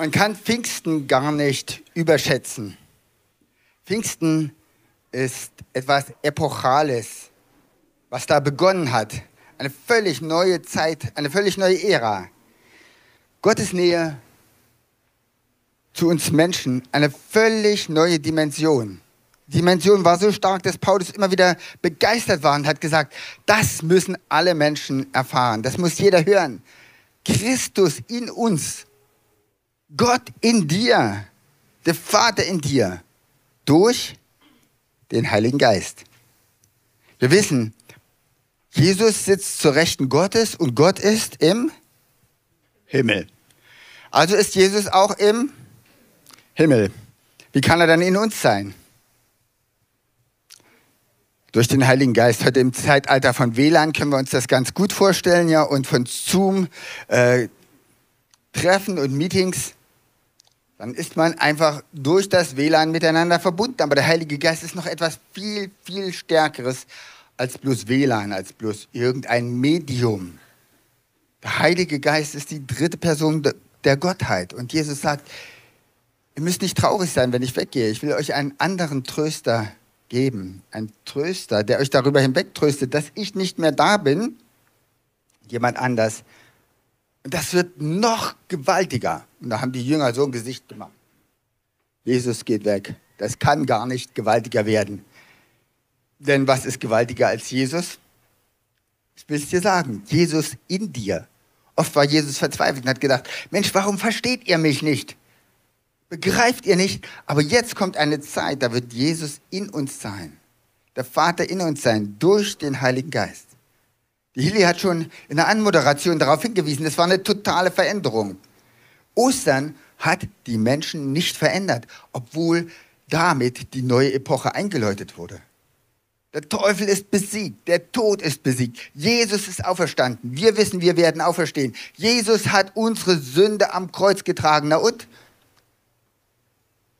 Man kann Pfingsten gar nicht überschätzen. Pfingsten ist etwas Epochales, was da begonnen hat. Eine völlig neue Zeit, eine völlig neue Ära. Gottes Nähe zu uns Menschen, eine völlig neue Dimension. Die Dimension war so stark, dass Paulus immer wieder begeistert war und hat gesagt, das müssen alle Menschen erfahren, das muss jeder hören. Christus in uns, Gott in dir, der Vater in dir, durch den Heiligen Geist. Wir wissen, Jesus sitzt zur Rechten Gottes und Gott ist im Himmel. Also ist Jesus auch im Himmel. Wie kann er dann in uns sein? Durch den Heiligen Geist. Heute im Zeitalter von WLAN können wir uns das ganz gut vorstellen, ja, und von Zoom, äh, und Meetings. Dann ist man einfach durch das WLAN miteinander verbunden. Aber der Heilige Geist ist noch etwas viel, viel Stärkeres als bloß WLAN, als bloß irgendein Medium. Der Heilige Geist ist die dritte Person der Gottheit. Und Jesus sagt, ihr müsst nicht traurig sein, wenn ich weggehe. Ich will euch einen anderen Tröster geben. Einen Tröster, der euch darüber hinweg tröstet, dass ich nicht mehr da bin. Jemand anders. Und das wird noch gewaltiger. Und da haben die Jünger so ein Gesicht gemacht. Jesus geht weg. Das kann gar nicht gewaltiger werden. Denn was ist gewaltiger als Jesus? Ich will es dir sagen. Jesus in dir. Oft war Jesus verzweifelt und hat gedacht, Mensch, warum versteht ihr mich nicht? Begreift ihr nicht? Aber jetzt kommt eine Zeit, da wird Jesus in uns sein. Der Vater in uns sein, durch den Heiligen Geist. Die Hilly hat schon in der Anmoderation darauf hingewiesen, es war eine totale Veränderung. Ostern hat die Menschen nicht verändert, obwohl damit die neue Epoche eingeläutet wurde. Der Teufel ist besiegt, der Tod ist besiegt. Jesus ist auferstanden. Wir wissen, wir werden auferstehen. Jesus hat unsere Sünde am Kreuz getragen. Na und?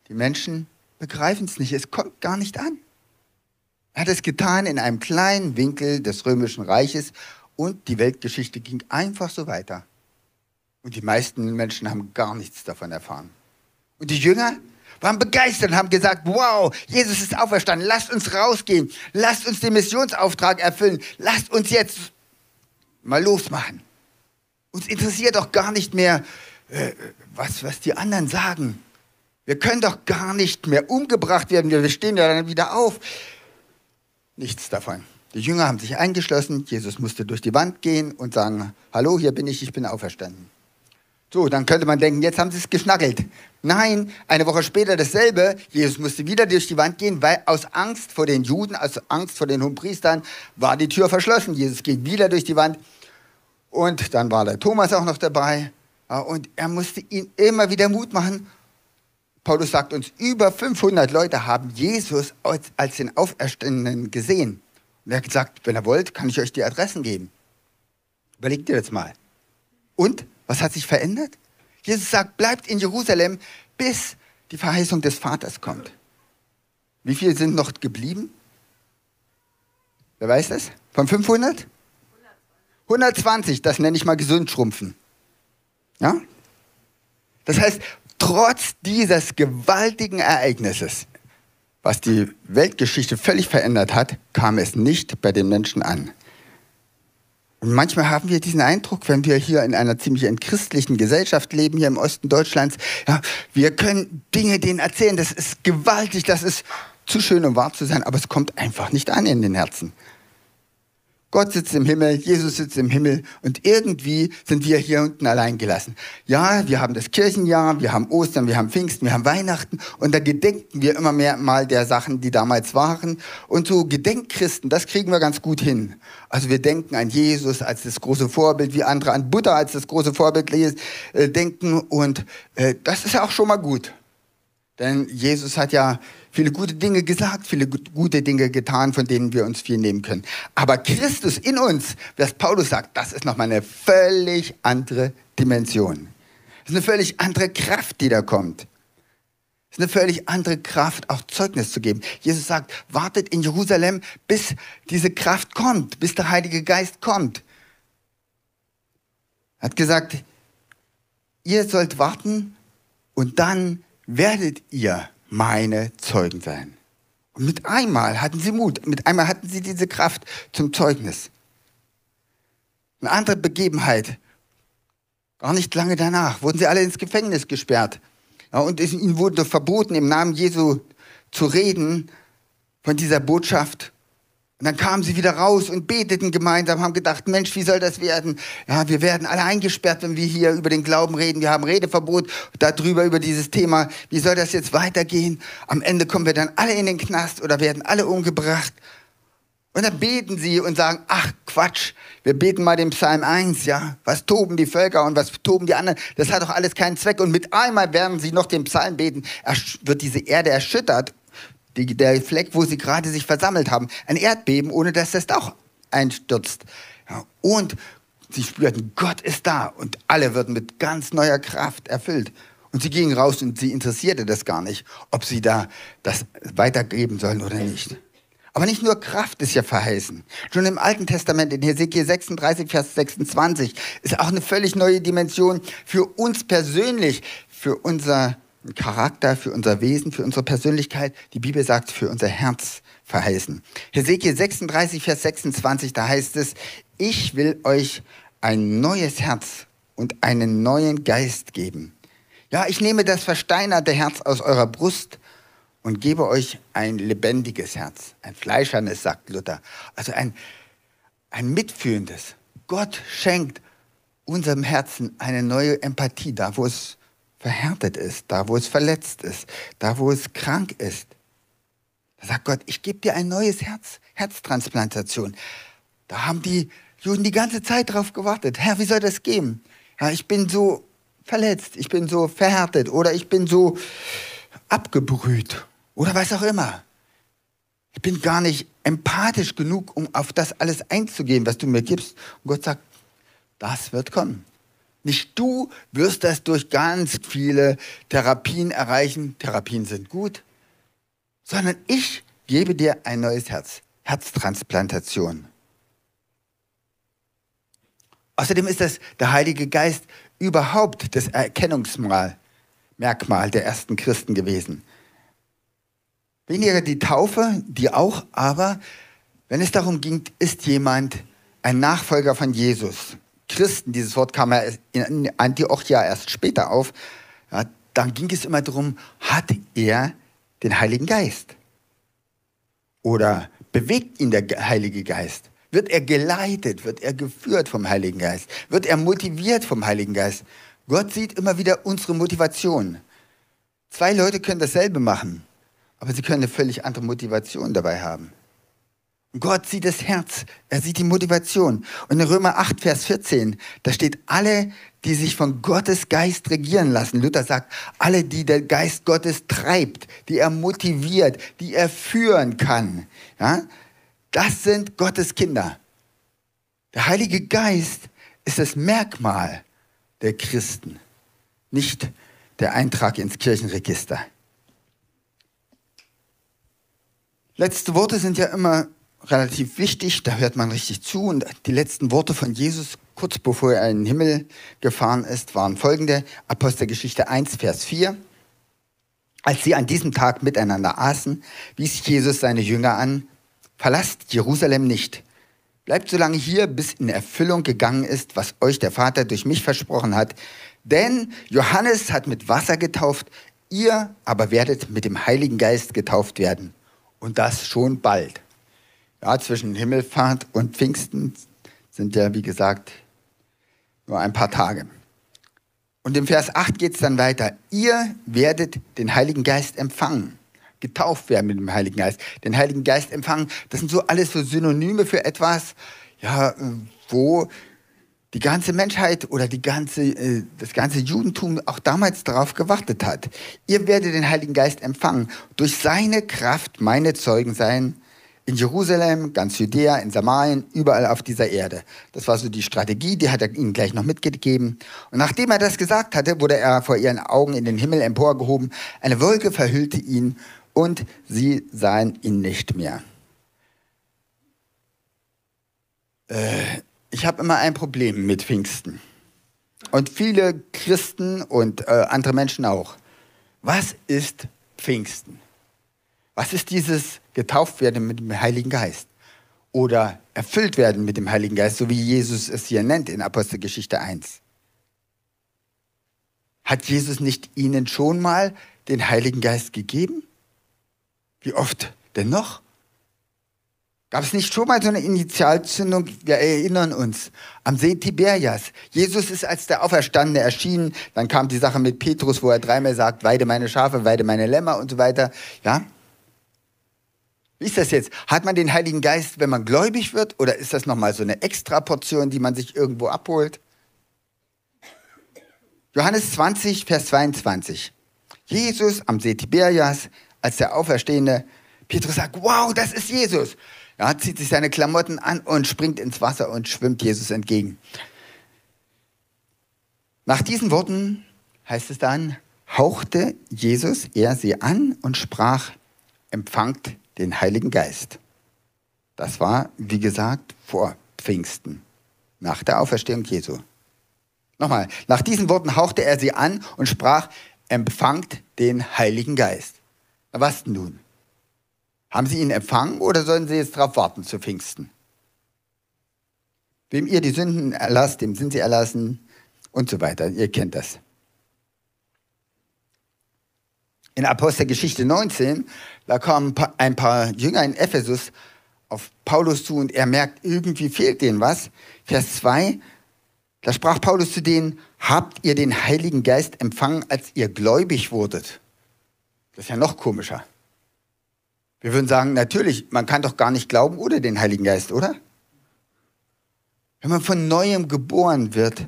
Die Menschen begreifen es nicht, es kommt gar nicht an. Er hat es getan in einem kleinen Winkel des römischen Reiches und die Weltgeschichte ging einfach so weiter. Und die meisten Menschen haben gar nichts davon erfahren. Und die Jünger waren begeistert und haben gesagt, wow, Jesus ist auferstanden, lasst uns rausgehen, lasst uns den Missionsauftrag erfüllen, lasst uns jetzt mal losmachen. Uns interessiert doch gar nicht mehr, äh, was, was die anderen sagen. Wir können doch gar nicht mehr umgebracht werden. Wir stehen ja dann wieder auf. Nichts davon. Die Jünger haben sich eingeschlossen. Jesus musste durch die Wand gehen und sagen, hallo, hier bin ich, ich bin auferstanden. So, dann könnte man denken, jetzt haben sie es geschnackelt. Nein, eine Woche später dasselbe. Jesus musste wieder durch die Wand gehen, weil aus Angst vor den Juden, aus Angst vor den Hohenpriestern, war die Tür verschlossen. Jesus ging wieder durch die Wand. Und dann war der Thomas auch noch dabei. Und er musste ihn immer wieder Mut machen Paulus sagt uns, über 500 Leute haben Jesus als, als den Auferstandenen gesehen. Und er hat gesagt, wenn ihr wollt, kann ich euch die Adressen geben. Überlegt ihr das mal. Und was hat sich verändert? Jesus sagt, bleibt in Jerusalem, bis die Verheißung des Vaters kommt. Wie viele sind noch geblieben? Wer weiß das? Von 500? 120, das nenne ich mal gesund schrumpfen. Ja? Das heißt, trotz dieses gewaltigen Ereignisses, was die Weltgeschichte völlig verändert hat, kam es nicht bei den Menschen an. Und manchmal haben wir diesen Eindruck, wenn wir hier in einer ziemlich entchristlichen Gesellschaft leben, hier im Osten Deutschlands, ja, wir können Dinge denen erzählen, das ist gewaltig, das ist zu schön, um wahr zu sein, aber es kommt einfach nicht an in den Herzen. Gott sitzt im Himmel, Jesus sitzt im Himmel und irgendwie sind wir hier unten allein gelassen. Ja, wir haben das Kirchenjahr, wir haben Ostern, wir haben Pfingsten, wir haben Weihnachten und da gedenken wir immer mehr mal der Sachen, die damals waren. Und so Gedenkchristen, das kriegen wir ganz gut hin. Also wir denken an Jesus als das große Vorbild, wie andere an Buddha als das große Vorbild äh, denken und äh, das ist ja auch schon mal gut. Denn Jesus hat ja viele gute Dinge gesagt, viele gute Dinge getan, von denen wir uns viel nehmen können. Aber Christus in uns, was Paulus sagt, das ist nochmal eine völlig andere Dimension. Das ist eine völlig andere Kraft, die da kommt. Das ist eine völlig andere Kraft, auch Zeugnis zu geben. Jesus sagt, wartet in Jerusalem, bis diese Kraft kommt, bis der Heilige Geist kommt. Er hat gesagt, ihr sollt warten Und dann werdet ihr meine Zeugen sein. Und mit einmal hatten sie Mut, mit einmal hatten sie diese Kraft zum Zeugnis. Eine andere Begebenheit, gar nicht lange danach, wurden sie alle ins Gefängnis gesperrt. Ja, und ihnen wurde verboten, im Namen Jesu zu reden von dieser Botschaft. Und dann kamen sie wieder raus und beteten gemeinsam, haben gedacht, Mensch, wie soll das werden? Ja, wir werden alle eingesperrt, wenn wir hier über den Glauben reden. Wir haben Redeverbot darüber, über dieses Thema. Wie soll das jetzt weitergehen? Am Ende kommen wir dann alle in den Knast oder werden alle umgebracht. Und dann beten sie und sagen, ach Quatsch, wir beten mal den Psalm 1, ja. Was toben die Völker und was toben die anderen? Das hat doch alles keinen Zweck. Und mit einmal werden sie noch den Psalm beten, wird diese Erde erschüttert die, der Fleck, wo sie gerade sich versammelt haben, ein Erdbeben, ohne dass das auch einstürzt. Ja, und sie spürten, Gott ist da und alle würden mit ganz neuer Kraft erfüllt. Und sie gingen raus und sie interessierte das gar nicht, ob sie da das weitergeben sollen oder nicht. Aber nicht nur Kraft ist ja verheißen. Schon im Alten Testament, in Hesekiel 36, Vers 26, ist auch eine völlig neue Dimension für uns persönlich, für unser Charakter, für unser Wesen, für unsere Persönlichkeit. Die Bibel sagt, für unser Herz verheißen. Hesekiel 36, Vers 26, da heißt es, ich will euch ein neues Herz und einen neuen Geist geben. Ja, ich nehme das versteinerte Herz aus eurer Brust und gebe euch ein lebendiges Herz, ein fleischernes, sagt Luther. Also ein, ein mitfühlendes. Gott schenkt unserem Herzen eine neue Empathie, da wo es verhärtet ist, da wo es verletzt ist, da wo es krank ist. Da sagt Gott, ich gebe dir ein neues Herz, Herztransplantation. Da haben die Juden die ganze Zeit drauf gewartet. Herr, wie soll das gehen? Ja, ich bin so verletzt, ich bin so verhärtet oder ich bin so abgebrüht oder was auch immer. Ich bin gar nicht empathisch genug, um auf das alles einzugehen, was du mir gibst. Und Gott sagt, das wird kommen. Nicht du wirst das durch ganz viele Therapien erreichen. Therapien sind gut. Sondern ich gebe dir ein neues Herz. Herztransplantation. Außerdem ist das der Heilige Geist überhaupt das Erkennungsmerkmal der ersten Christen gewesen. Weniger die Taufe, die auch, aber wenn es darum ging, ist jemand ein Nachfolger von Jesus, Christen, dieses Wort kam ja in Antiochia erst später auf, ja, dann ging es immer darum, hat er den Heiligen Geist? Oder bewegt ihn der Heilige Geist? Wird er geleitet? Wird er geführt vom Heiligen Geist? Wird er motiviert vom Heiligen Geist? Gott sieht immer wieder unsere Motivation. Zwei Leute können dasselbe machen, aber sie können eine völlig andere Motivation dabei haben. Gott sieht das Herz, er sieht die Motivation. Und in Römer 8, Vers 14, da steht, alle, die sich von Gottes Geist regieren lassen. Luther sagt, alle, die der Geist Gottes treibt, die er motiviert, die er führen kann. Ja, das sind Gottes Kinder. Der Heilige Geist ist das Merkmal der Christen, nicht der Eintrag ins Kirchenregister. Letzte Worte sind ja immer relativ wichtig, da hört man richtig zu. Und die letzten Worte von Jesus, kurz bevor er in den Himmel gefahren ist, waren folgende. Apostelgeschichte 1, Vers 4. Als sie an diesem Tag miteinander aßen, wies Jesus seine Jünger an, verlasst Jerusalem nicht. Bleibt so lange hier, bis in Erfüllung gegangen ist, was euch der Vater durch mich versprochen hat. Denn Johannes hat mit Wasser getauft, ihr aber werdet mit dem Heiligen Geist getauft werden. Und das schon bald. Ja, zwischen Himmelfahrt und Pfingsten sind ja, wie gesagt, nur ein paar Tage. Und im Vers 8 geht es dann weiter. Ihr werdet den Heiligen Geist empfangen. Getauft werden mit dem Heiligen Geist. Den Heiligen Geist empfangen. Das sind so alles so Synonyme für etwas, ja, wo die ganze Menschheit oder die ganze, äh, das ganze Judentum auch damals darauf gewartet hat. Ihr werdet den Heiligen Geist empfangen. Durch seine Kraft meine Zeugen sein in Jerusalem, ganz Judäa, in Samarien, überall auf dieser Erde. Das war so die Strategie, die hat er ihnen gleich noch mitgegeben. Und nachdem er das gesagt hatte, wurde er vor ihren Augen in den Himmel emporgehoben. Eine Wolke verhüllte ihn und sie sahen ihn nicht mehr. Äh, ich habe immer ein Problem mit Pfingsten. Und viele Christen und äh, andere Menschen auch. Was ist Pfingsten? Was ist dieses getauft werden mit dem Heiligen Geist? Oder erfüllt werden mit dem Heiligen Geist, so wie Jesus es hier nennt in Apostelgeschichte 1? Hat Jesus nicht ihnen schon mal den Heiligen Geist gegeben? Wie oft denn noch? Gab es nicht schon mal so eine Initialzündung? Wir erinnern uns am See Tiberias. Jesus ist als der Auferstandene erschienen. Dann kam die Sache mit Petrus, wo er dreimal sagt, weide meine Schafe, weide meine Lämmer und so weiter. Ja? Wie ist das jetzt? Hat man den Heiligen Geist, wenn man gläubig wird? Oder ist das nochmal so eine Extraportion, die man sich irgendwo abholt? Johannes 20, Vers 22. Jesus am See Tiberias, als der Auferstehende, Petrus sagt, wow, das ist Jesus. Ja, zieht sich seine Klamotten an und springt ins Wasser und schwimmt Jesus entgegen. Nach diesen Worten heißt es dann, hauchte Jesus er sie an und sprach, empfangt den Heiligen Geist. Das war, wie gesagt, vor Pfingsten, nach der Auferstehung Jesu. Nochmal, nach diesen Worten hauchte er sie an und sprach, empfangt den Heiligen Geist. Was nun? Haben Sie ihn empfangen oder sollen Sie jetzt darauf warten zu Pfingsten? Wem ihr die Sünden erlasst, dem sind sie erlassen und so weiter. Ihr kennt das. In Apostelgeschichte 19, da kommen ein paar Jünger in Ephesus auf Paulus zu und er merkt, irgendwie fehlt denen was. Vers 2, da sprach Paulus zu denen, habt ihr den Heiligen Geist empfangen, als ihr gläubig wurdet? Das ist ja noch komischer. Wir würden sagen, natürlich, man kann doch gar nicht glauben ohne den Heiligen Geist, oder? Wenn man von neuem geboren wird,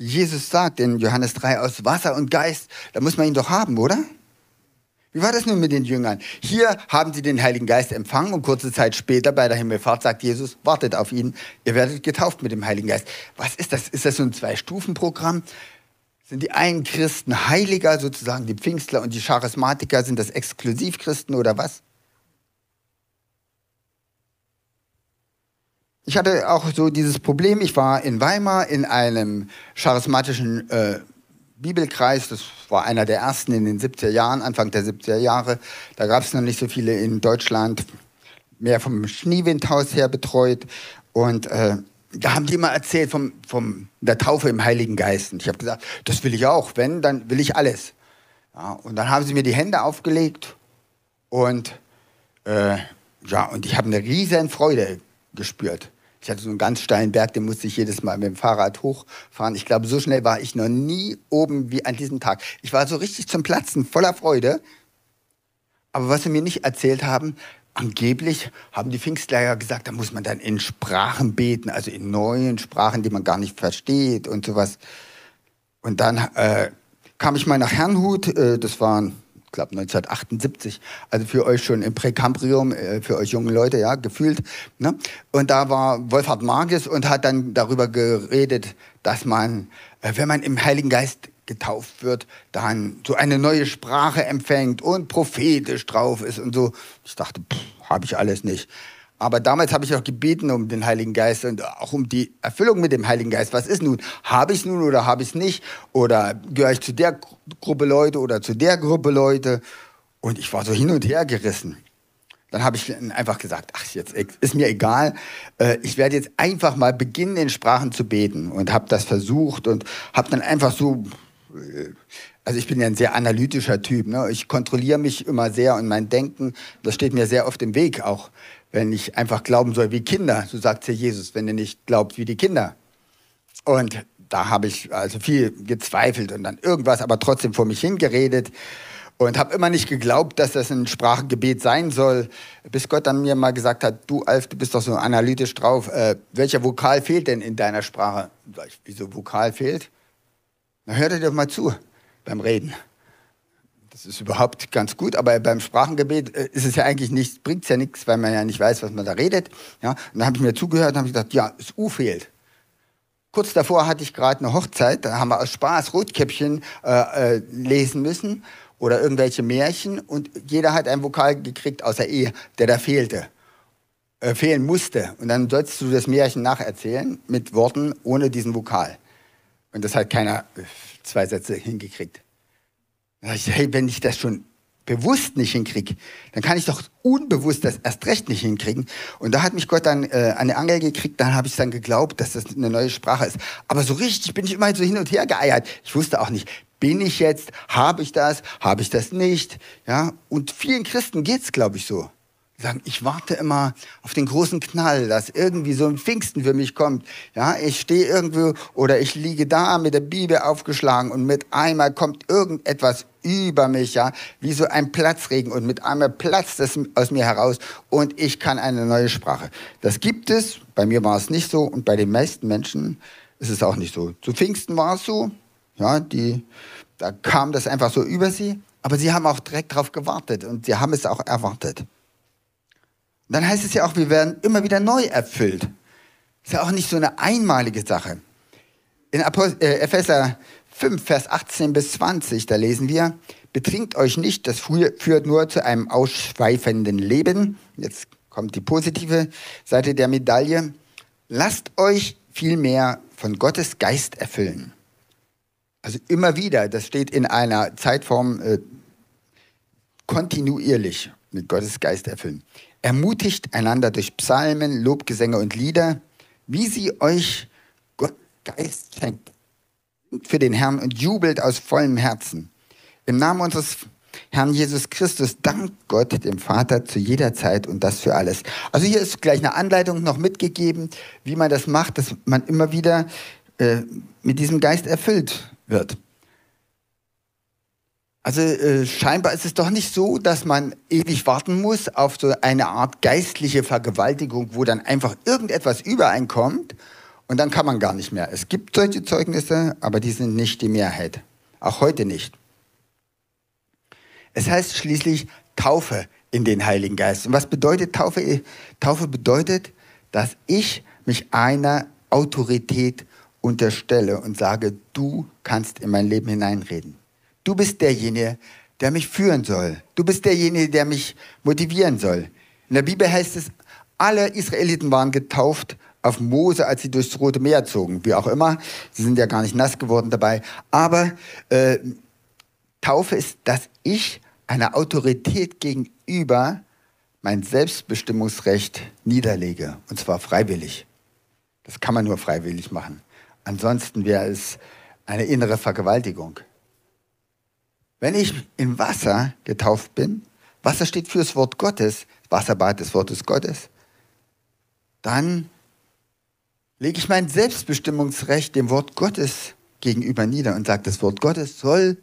Jesus sagt in Johannes 3 aus Wasser und Geist, da muss man ihn doch haben, oder? Wie war das nun mit den Jüngern? Hier haben sie den Heiligen Geist empfangen und kurze Zeit später bei der Himmelfahrt sagt Jesus, wartet auf ihn, ihr werdet getauft mit dem Heiligen Geist. Was ist das? Ist das so ein Zwei-Stufen-Programm? Sind die einen Christen Heiliger, sozusagen die Pfingstler und die Charismatiker, sind das Exklusivchristen oder was? Ich hatte auch so dieses Problem, ich war in Weimar in einem charismatischen äh, Bibelkreis, das war einer der ersten in den 70er Jahren, Anfang der 70er Jahre. Da gab es noch nicht so viele in Deutschland, mehr vom Schneewindhaus her betreut. Und äh, da haben die immer erzählt vom, vom der Taufe im Heiligen Geist. Und ich habe gesagt, das will ich auch. Wenn, dann will ich alles. Ja, und dann haben sie mir die Hände aufgelegt und äh, ja, und ich habe eine riesen Freude gespürt. Ich hatte so einen ganz steilen Berg, den musste ich jedes Mal mit dem Fahrrad hochfahren. Ich glaube, so schnell war ich noch nie oben wie an diesem Tag. Ich war so richtig zum Platzen, voller Freude. Aber was sie mir nicht erzählt haben, Angeblich haben die Pfingstler ja gesagt, da muss man dann in Sprachen beten, also in neuen Sprachen, die man gar nicht versteht und sowas. Und dann äh, kam ich mal nach Herrnhut, äh, das war, ich glaube 1978, also für euch schon im Präkambrium, äh, für euch junge Leute, ja, gefühlt. Ne? Und da war Wolfhard Marges und hat dann darüber geredet, dass man, äh, wenn man im Heiligen Geist getauft wird, dann so eine neue Sprache empfängt und prophetisch drauf ist und so. Ich dachte, habe ich alles nicht. Aber damals habe ich auch gebeten um den Heiligen Geist und auch um die Erfüllung mit dem Heiligen Geist. Was ist nun? Habe ich es nun oder habe ich es nicht? Oder gehöre ich zu der Gruppe Leute oder zu der Gruppe Leute? Und ich war so hin und her gerissen. Dann habe ich einfach gesagt, ach, jetzt ist mir egal. Äh, ich werde jetzt einfach mal beginnen, in Sprachen zu beten. Und habe das versucht und habe dann einfach so also ich bin ja ein sehr analytischer Typ. Ne? Ich kontrolliere mich immer sehr und mein Denken, das steht mir sehr oft im Weg, auch wenn ich einfach glauben soll wie Kinder. So sagt ja Jesus, wenn ihr nicht glaubt wie die Kinder. Und da habe ich also viel gezweifelt und dann irgendwas, aber trotzdem vor mich hingeredet und habe immer nicht geglaubt, dass das ein Sprachgebet sein soll, bis Gott dann mir mal gesagt hat, du Alf, du bist doch so analytisch drauf, äh, welcher Vokal fehlt denn in deiner Sprache? Wieso Vokal fehlt? Na, hört ihr doch mal zu beim Reden. Das ist überhaupt ganz gut, aber beim Sprachengebet äh, ist es ja eigentlich nicht, bringt es ja nichts, weil man ja nicht weiß, was man da redet. Ja, und dann habe ich mir zugehört und habe gedacht, ja, das U fehlt. Kurz davor hatte ich gerade eine Hochzeit, da haben wir aus Spaß Rotkäppchen äh, äh, lesen müssen oder irgendwelche Märchen und jeder hat ein Vokal gekriegt, außer E, der da fehlte, äh, fehlen musste. Und dann sollst du das Märchen nacherzählen mit Worten ohne diesen Vokal. Und das hat keiner äh, zwei Sätze hingekriegt. Hey, wenn ich das schon bewusst nicht hinkriege, dann kann ich doch unbewusst das erst recht nicht hinkriegen. Und da hat mich Gott dann äh, den Angel gekriegt, dann habe ich dann geglaubt, dass das eine neue Sprache ist. Aber so richtig bin ich immer so hin und her geeiert. Ich wusste auch nicht, bin ich jetzt, habe ich das, habe ich das nicht. Ja? Und vielen Christen geht es, glaube ich, so sagen, ich warte immer auf den großen Knall, dass irgendwie so ein Pfingsten für mich kommt. Ja, ich stehe irgendwo oder ich liege da mit der Bibel aufgeschlagen und mit einmal kommt irgendetwas über mich, ja, wie so ein Platzregen und mit einmal platzt es aus mir heraus und ich kann eine neue Sprache. Das gibt es, bei mir war es nicht so und bei den meisten Menschen ist es auch nicht so. Zu Pfingsten war es so, ja, die, da kam das einfach so über sie, aber sie haben auch direkt darauf gewartet und sie haben es auch erwartet dann heißt es ja auch, wir werden immer wieder neu erfüllt. Ist ja auch nicht so eine einmalige Sache. In äh, Epheser 5, Vers 18 bis 20, da lesen wir, betrinkt euch nicht, das führt nur zu einem ausschweifenden Leben. Jetzt kommt die positive Seite der Medaille. Lasst euch vielmehr von Gottes Geist erfüllen. Also immer wieder, das steht in einer Zeitform äh, kontinuierlich mit Gottes Geist erfüllen. Ermutigt einander durch Psalmen, Lobgesänge und Lieder, wie sie euch Gott Geist schenkt. Für den Herrn und jubelt aus vollem Herzen. Im Namen unseres Herrn Jesus Christus dankt Gott dem Vater zu jeder Zeit und das für alles. Also hier ist gleich eine Anleitung noch mitgegeben, wie man das macht, dass man immer wieder äh, mit diesem Geist erfüllt wird. Also äh, scheinbar ist es doch nicht so, dass man ewig warten muss auf so eine Art geistliche Vergewaltigung, wo dann einfach irgendetwas übereinkommt und dann kann man gar nicht mehr. Es gibt solche Zeugnisse, aber die sind nicht die Mehrheit. Auch heute nicht. Es heißt schließlich Taufe in den Heiligen Geist. Und was bedeutet Taufe? Taufe bedeutet, dass ich mich einer Autorität unterstelle und sage, du kannst in mein Leben hineinreden. Du bist derjenige, der mich führen soll. Du bist derjenige, der mich motivieren soll. In der Bibel heißt es, alle Israeliten waren getauft auf Mose, als sie durchs Rote Meer zogen. Wie auch immer, sie sind ja gar nicht nass geworden dabei. Aber äh, Taufe ist, dass ich einer Autorität gegenüber mein Selbstbestimmungsrecht niederlege. Und zwar freiwillig. Das kann man nur freiwillig machen. Ansonsten wäre es eine innere Vergewaltigung. Wenn ich im Wasser getauft bin, Wasser steht für das Wort Gottes, Wasserbad des Wortes Gottes, dann lege ich mein Selbstbestimmungsrecht dem Wort Gottes gegenüber nieder und sage, das Wort Gottes soll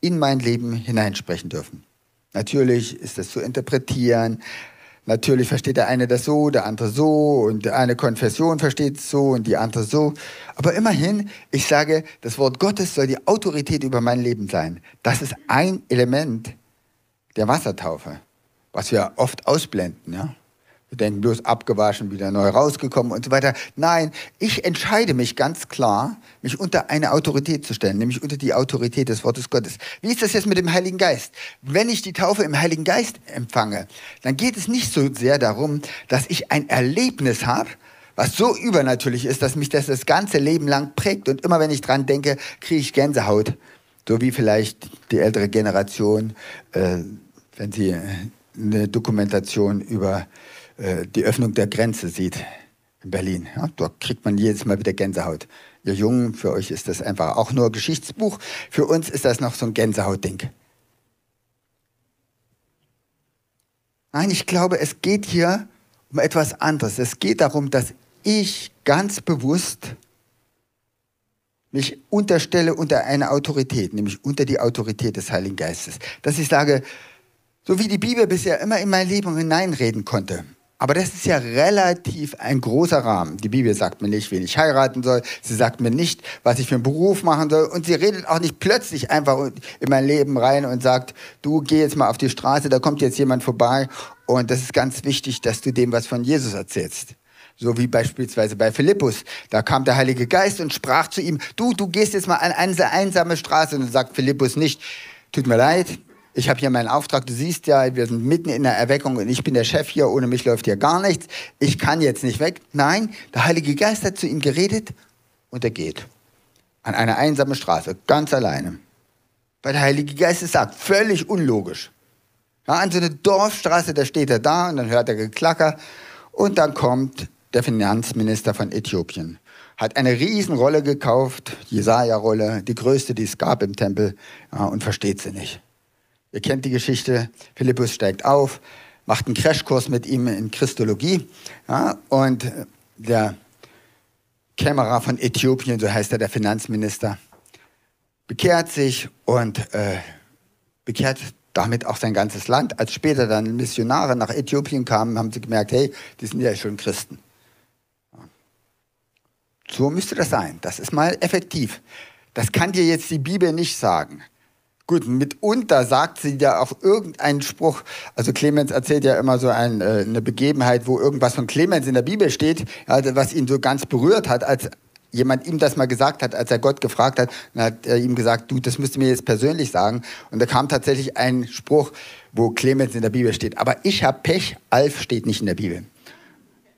in mein Leben hineinsprechen dürfen. Natürlich ist das zu interpretieren, Natürlich versteht der eine das so, der andere so und eine Konfession versteht es so und die andere so. Aber immerhin, ich sage, das Wort Gottes soll die Autorität über mein Leben sein. Das ist ein Element der Wassertaufe, was wir oft ausblenden. Ja? Denken bloß abgewaschen, wieder neu rausgekommen und so weiter. Nein, ich entscheide mich ganz klar, mich unter eine Autorität zu stellen, nämlich unter die Autorität des Wortes Gottes. Wie ist das jetzt mit dem Heiligen Geist? Wenn ich die Taufe im Heiligen Geist empfange, dann geht es nicht so sehr darum, dass ich ein Erlebnis habe, was so übernatürlich ist, dass mich das das ganze Leben lang prägt. Und immer wenn ich dran denke, kriege ich Gänsehaut. So wie vielleicht die ältere Generation, äh, wenn sie eine Dokumentation über äh, die Öffnung der Grenze sieht in Berlin. Ja, dort kriegt man jedes Mal wieder Gänsehaut. Ihr Jungen, für euch ist das einfach auch nur Geschichtsbuch. Für uns ist das noch so ein Gänsehautding. Nein, ich glaube, es geht hier um etwas anderes. Es geht darum, dass ich ganz bewusst mich unterstelle unter eine Autorität, nämlich unter die Autorität des Heiligen Geistes. Dass ich sage, so wie die Bibel bisher immer in mein Leben hineinreden konnte, aber das ist ja relativ ein großer Rahmen. Die Bibel sagt mir nicht, wen ich heiraten soll. Sie sagt mir nicht, was ich für einen Beruf machen soll. Und sie redet auch nicht plötzlich einfach in mein Leben rein und sagt, du geh jetzt mal auf die Straße, da kommt jetzt jemand vorbei. Und das ist ganz wichtig, dass du dem was von Jesus erzählst. So wie beispielsweise bei Philippus. Da kam der Heilige Geist und sprach zu ihm, du, du gehst jetzt mal an eine einsame Straße. Und dann sagt Philippus nicht, tut mir leid, ich habe hier meinen Auftrag, du siehst ja, wir sind mitten in der Erweckung und ich bin der Chef hier, ohne mich läuft hier gar nichts. Ich kann jetzt nicht weg. Nein, der Heilige Geist hat zu ihm geredet und er geht. An einer einsamen Straße, ganz alleine. Weil der Heilige Geist es sagt. Völlig unlogisch. Ja, an so einer Dorfstraße, da steht er da und dann hört er Geklacker und dann kommt der Finanzminister von Äthiopien. Hat eine Riesenrolle gekauft, Jesaja-Rolle, die größte, die es gab im Tempel, ja, und versteht sie nicht. Ihr kennt die Geschichte. Philippus steigt auf, macht einen Crashkurs mit ihm in Christologie. Ja, und der Kämmerer von Äthiopien, so heißt er, der Finanzminister, bekehrt sich und äh, bekehrt damit auch sein ganzes Land. Als später dann Missionare nach Äthiopien kamen, haben sie gemerkt, hey, die sind ja schon Christen. So müsste das sein. Das ist mal effektiv. Das kann dir jetzt die Bibel nicht sagen. Gut, mitunter sagt sie ja auch irgendeinen Spruch. Also Clemens erzählt ja immer so ein, äh, eine Begebenheit, wo irgendwas von Clemens in der Bibel steht, also was ihn so ganz berührt hat, als jemand ihm das mal gesagt hat, als er Gott gefragt hat, dann hat er ihm gesagt, du, das müsst ihr mir jetzt persönlich sagen. Und da kam tatsächlich ein Spruch, wo Clemens in der Bibel steht. Aber ich habe Pech, Alf steht nicht in der Bibel.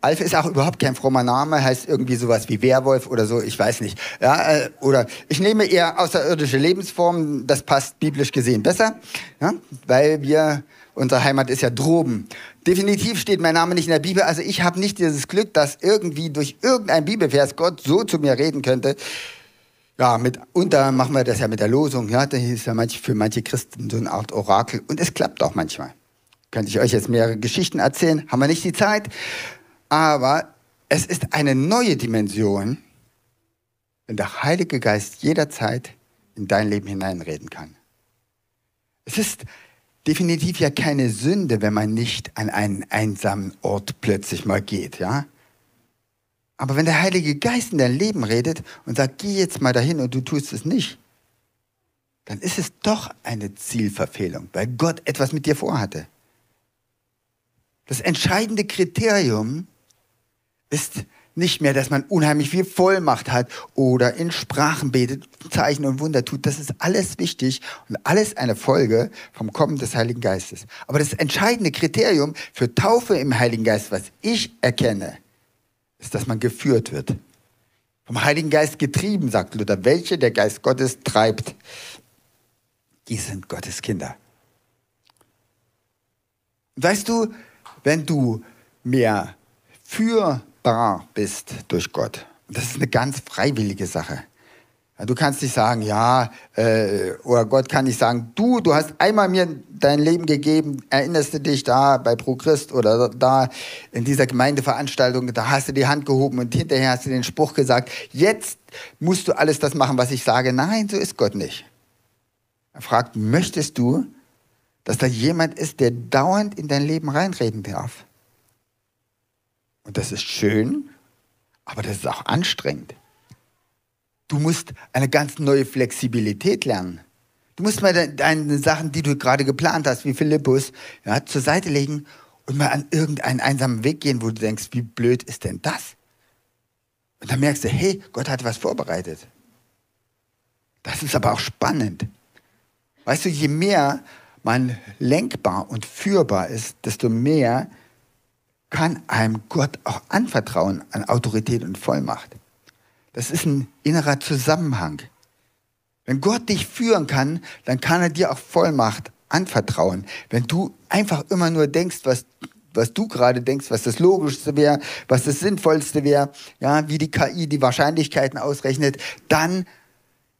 Alf ist auch überhaupt kein frommer Name, heißt irgendwie sowas wie Werwolf oder so, ich weiß nicht. Ja, äh, oder ich nehme eher außerirdische Lebensformen, das passt biblisch gesehen besser, ja, weil wir, unsere Heimat ist ja droben. Definitiv steht mein Name nicht in der Bibel, also ich habe nicht dieses Glück, dass irgendwie durch irgendein Bibelvers Gott so zu mir reden könnte. Ja, mitunter machen wir das ja mit der Losung, ja, das ist ja manch, für manche Christen so eine Art Orakel und es klappt auch manchmal. Könnte ich euch jetzt mehrere Geschichten erzählen, haben wir nicht die Zeit. Aber es ist eine neue Dimension, wenn der Heilige Geist jederzeit in dein Leben hineinreden kann. Es ist definitiv ja keine Sünde, wenn man nicht an einen einsamen Ort plötzlich mal geht, ja? Aber wenn der Heilige Geist in dein Leben redet und sagt, geh jetzt mal dahin und du tust es nicht, dann ist es doch eine Zielverfehlung, weil Gott etwas mit dir vorhatte. Das entscheidende Kriterium ist nicht mehr, dass man unheimlich viel Vollmacht hat oder in Sprachen betet, Zeichen und Wunder tut. Das ist alles wichtig und alles eine Folge vom Kommen des Heiligen Geistes. Aber das entscheidende Kriterium für Taufe im Heiligen Geist, was ich erkenne, ist, dass man geführt wird. Vom Heiligen Geist getrieben, sagt Luther. Welche der Geist Gottes treibt, die sind Gottes Kinder. weißt du, wenn du mehr für bar bist durch Gott. Das ist eine ganz freiwillige Sache. Du kannst nicht sagen, ja, äh, oder Gott kann nicht sagen, du, du hast einmal mir dein Leben gegeben, erinnerst du dich da bei Pro Christ oder da in dieser Gemeindeveranstaltung, da hast du die Hand gehoben und hinterher hast du den Spruch gesagt, jetzt musst du alles das machen, was ich sage. Nein, so ist Gott nicht. Er fragt, möchtest du, dass da jemand ist, der dauernd in dein Leben reinreden darf? Und das ist schön, aber das ist auch anstrengend. Du musst eine ganz neue Flexibilität lernen. Du musst mal deine Sachen, die du gerade geplant hast, wie Philippus, ja, zur Seite legen und mal an irgendeinen einsamen Weg gehen, wo du denkst, wie blöd ist denn das? Und dann merkst du, hey, Gott hat was vorbereitet. Das ist aber auch spannend. Weißt du, je mehr man lenkbar und führbar ist, desto mehr kann einem Gott auch anvertrauen an Autorität und Vollmacht. Das ist ein innerer Zusammenhang. Wenn Gott dich führen kann, dann kann er dir auch Vollmacht anvertrauen. Wenn du einfach immer nur denkst, was, was du gerade denkst, was das Logischste wäre, was das Sinnvollste wäre, ja, wie die KI die Wahrscheinlichkeiten ausrechnet, dann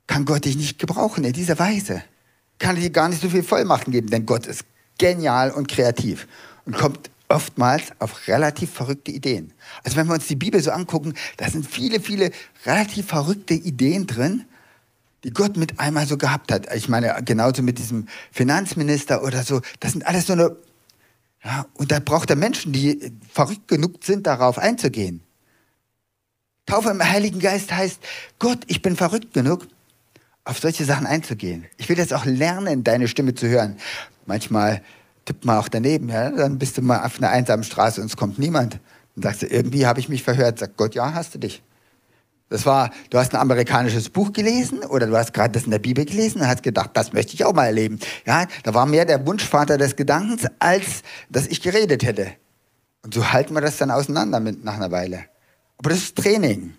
kann Gott dich nicht gebrauchen in dieser Weise. Kann er dir gar nicht so viel Vollmachten geben, denn Gott ist genial und kreativ und kommt oftmals auf relativ verrückte Ideen. Also wenn wir uns die Bibel so angucken, da sind viele, viele relativ verrückte Ideen drin, die Gott mit einmal so gehabt hat. Ich meine, genauso mit diesem Finanzminister oder so, das sind alles so eine, ja, und da braucht er Menschen, die verrückt genug sind, darauf einzugehen. Taufe im Heiligen Geist heißt, Gott, ich bin verrückt genug, auf solche Sachen einzugehen. Ich will jetzt auch lernen, deine Stimme zu hören. Manchmal tippt mal auch daneben, ja, dann bist du mal auf einer einsamen Straße und es kommt niemand. Dann sagst du, irgendwie habe ich mich verhört. Sagt Gott, ja, hast du dich. Das war, du hast ein amerikanisches Buch gelesen oder du hast gerade das in der Bibel gelesen und hast gedacht, das möchte ich auch mal erleben. Ja, da war mehr der Wunschvater des Gedankens, als dass ich geredet hätte. Und so halten wir das dann auseinander mit, nach einer Weile. Aber das ist Training.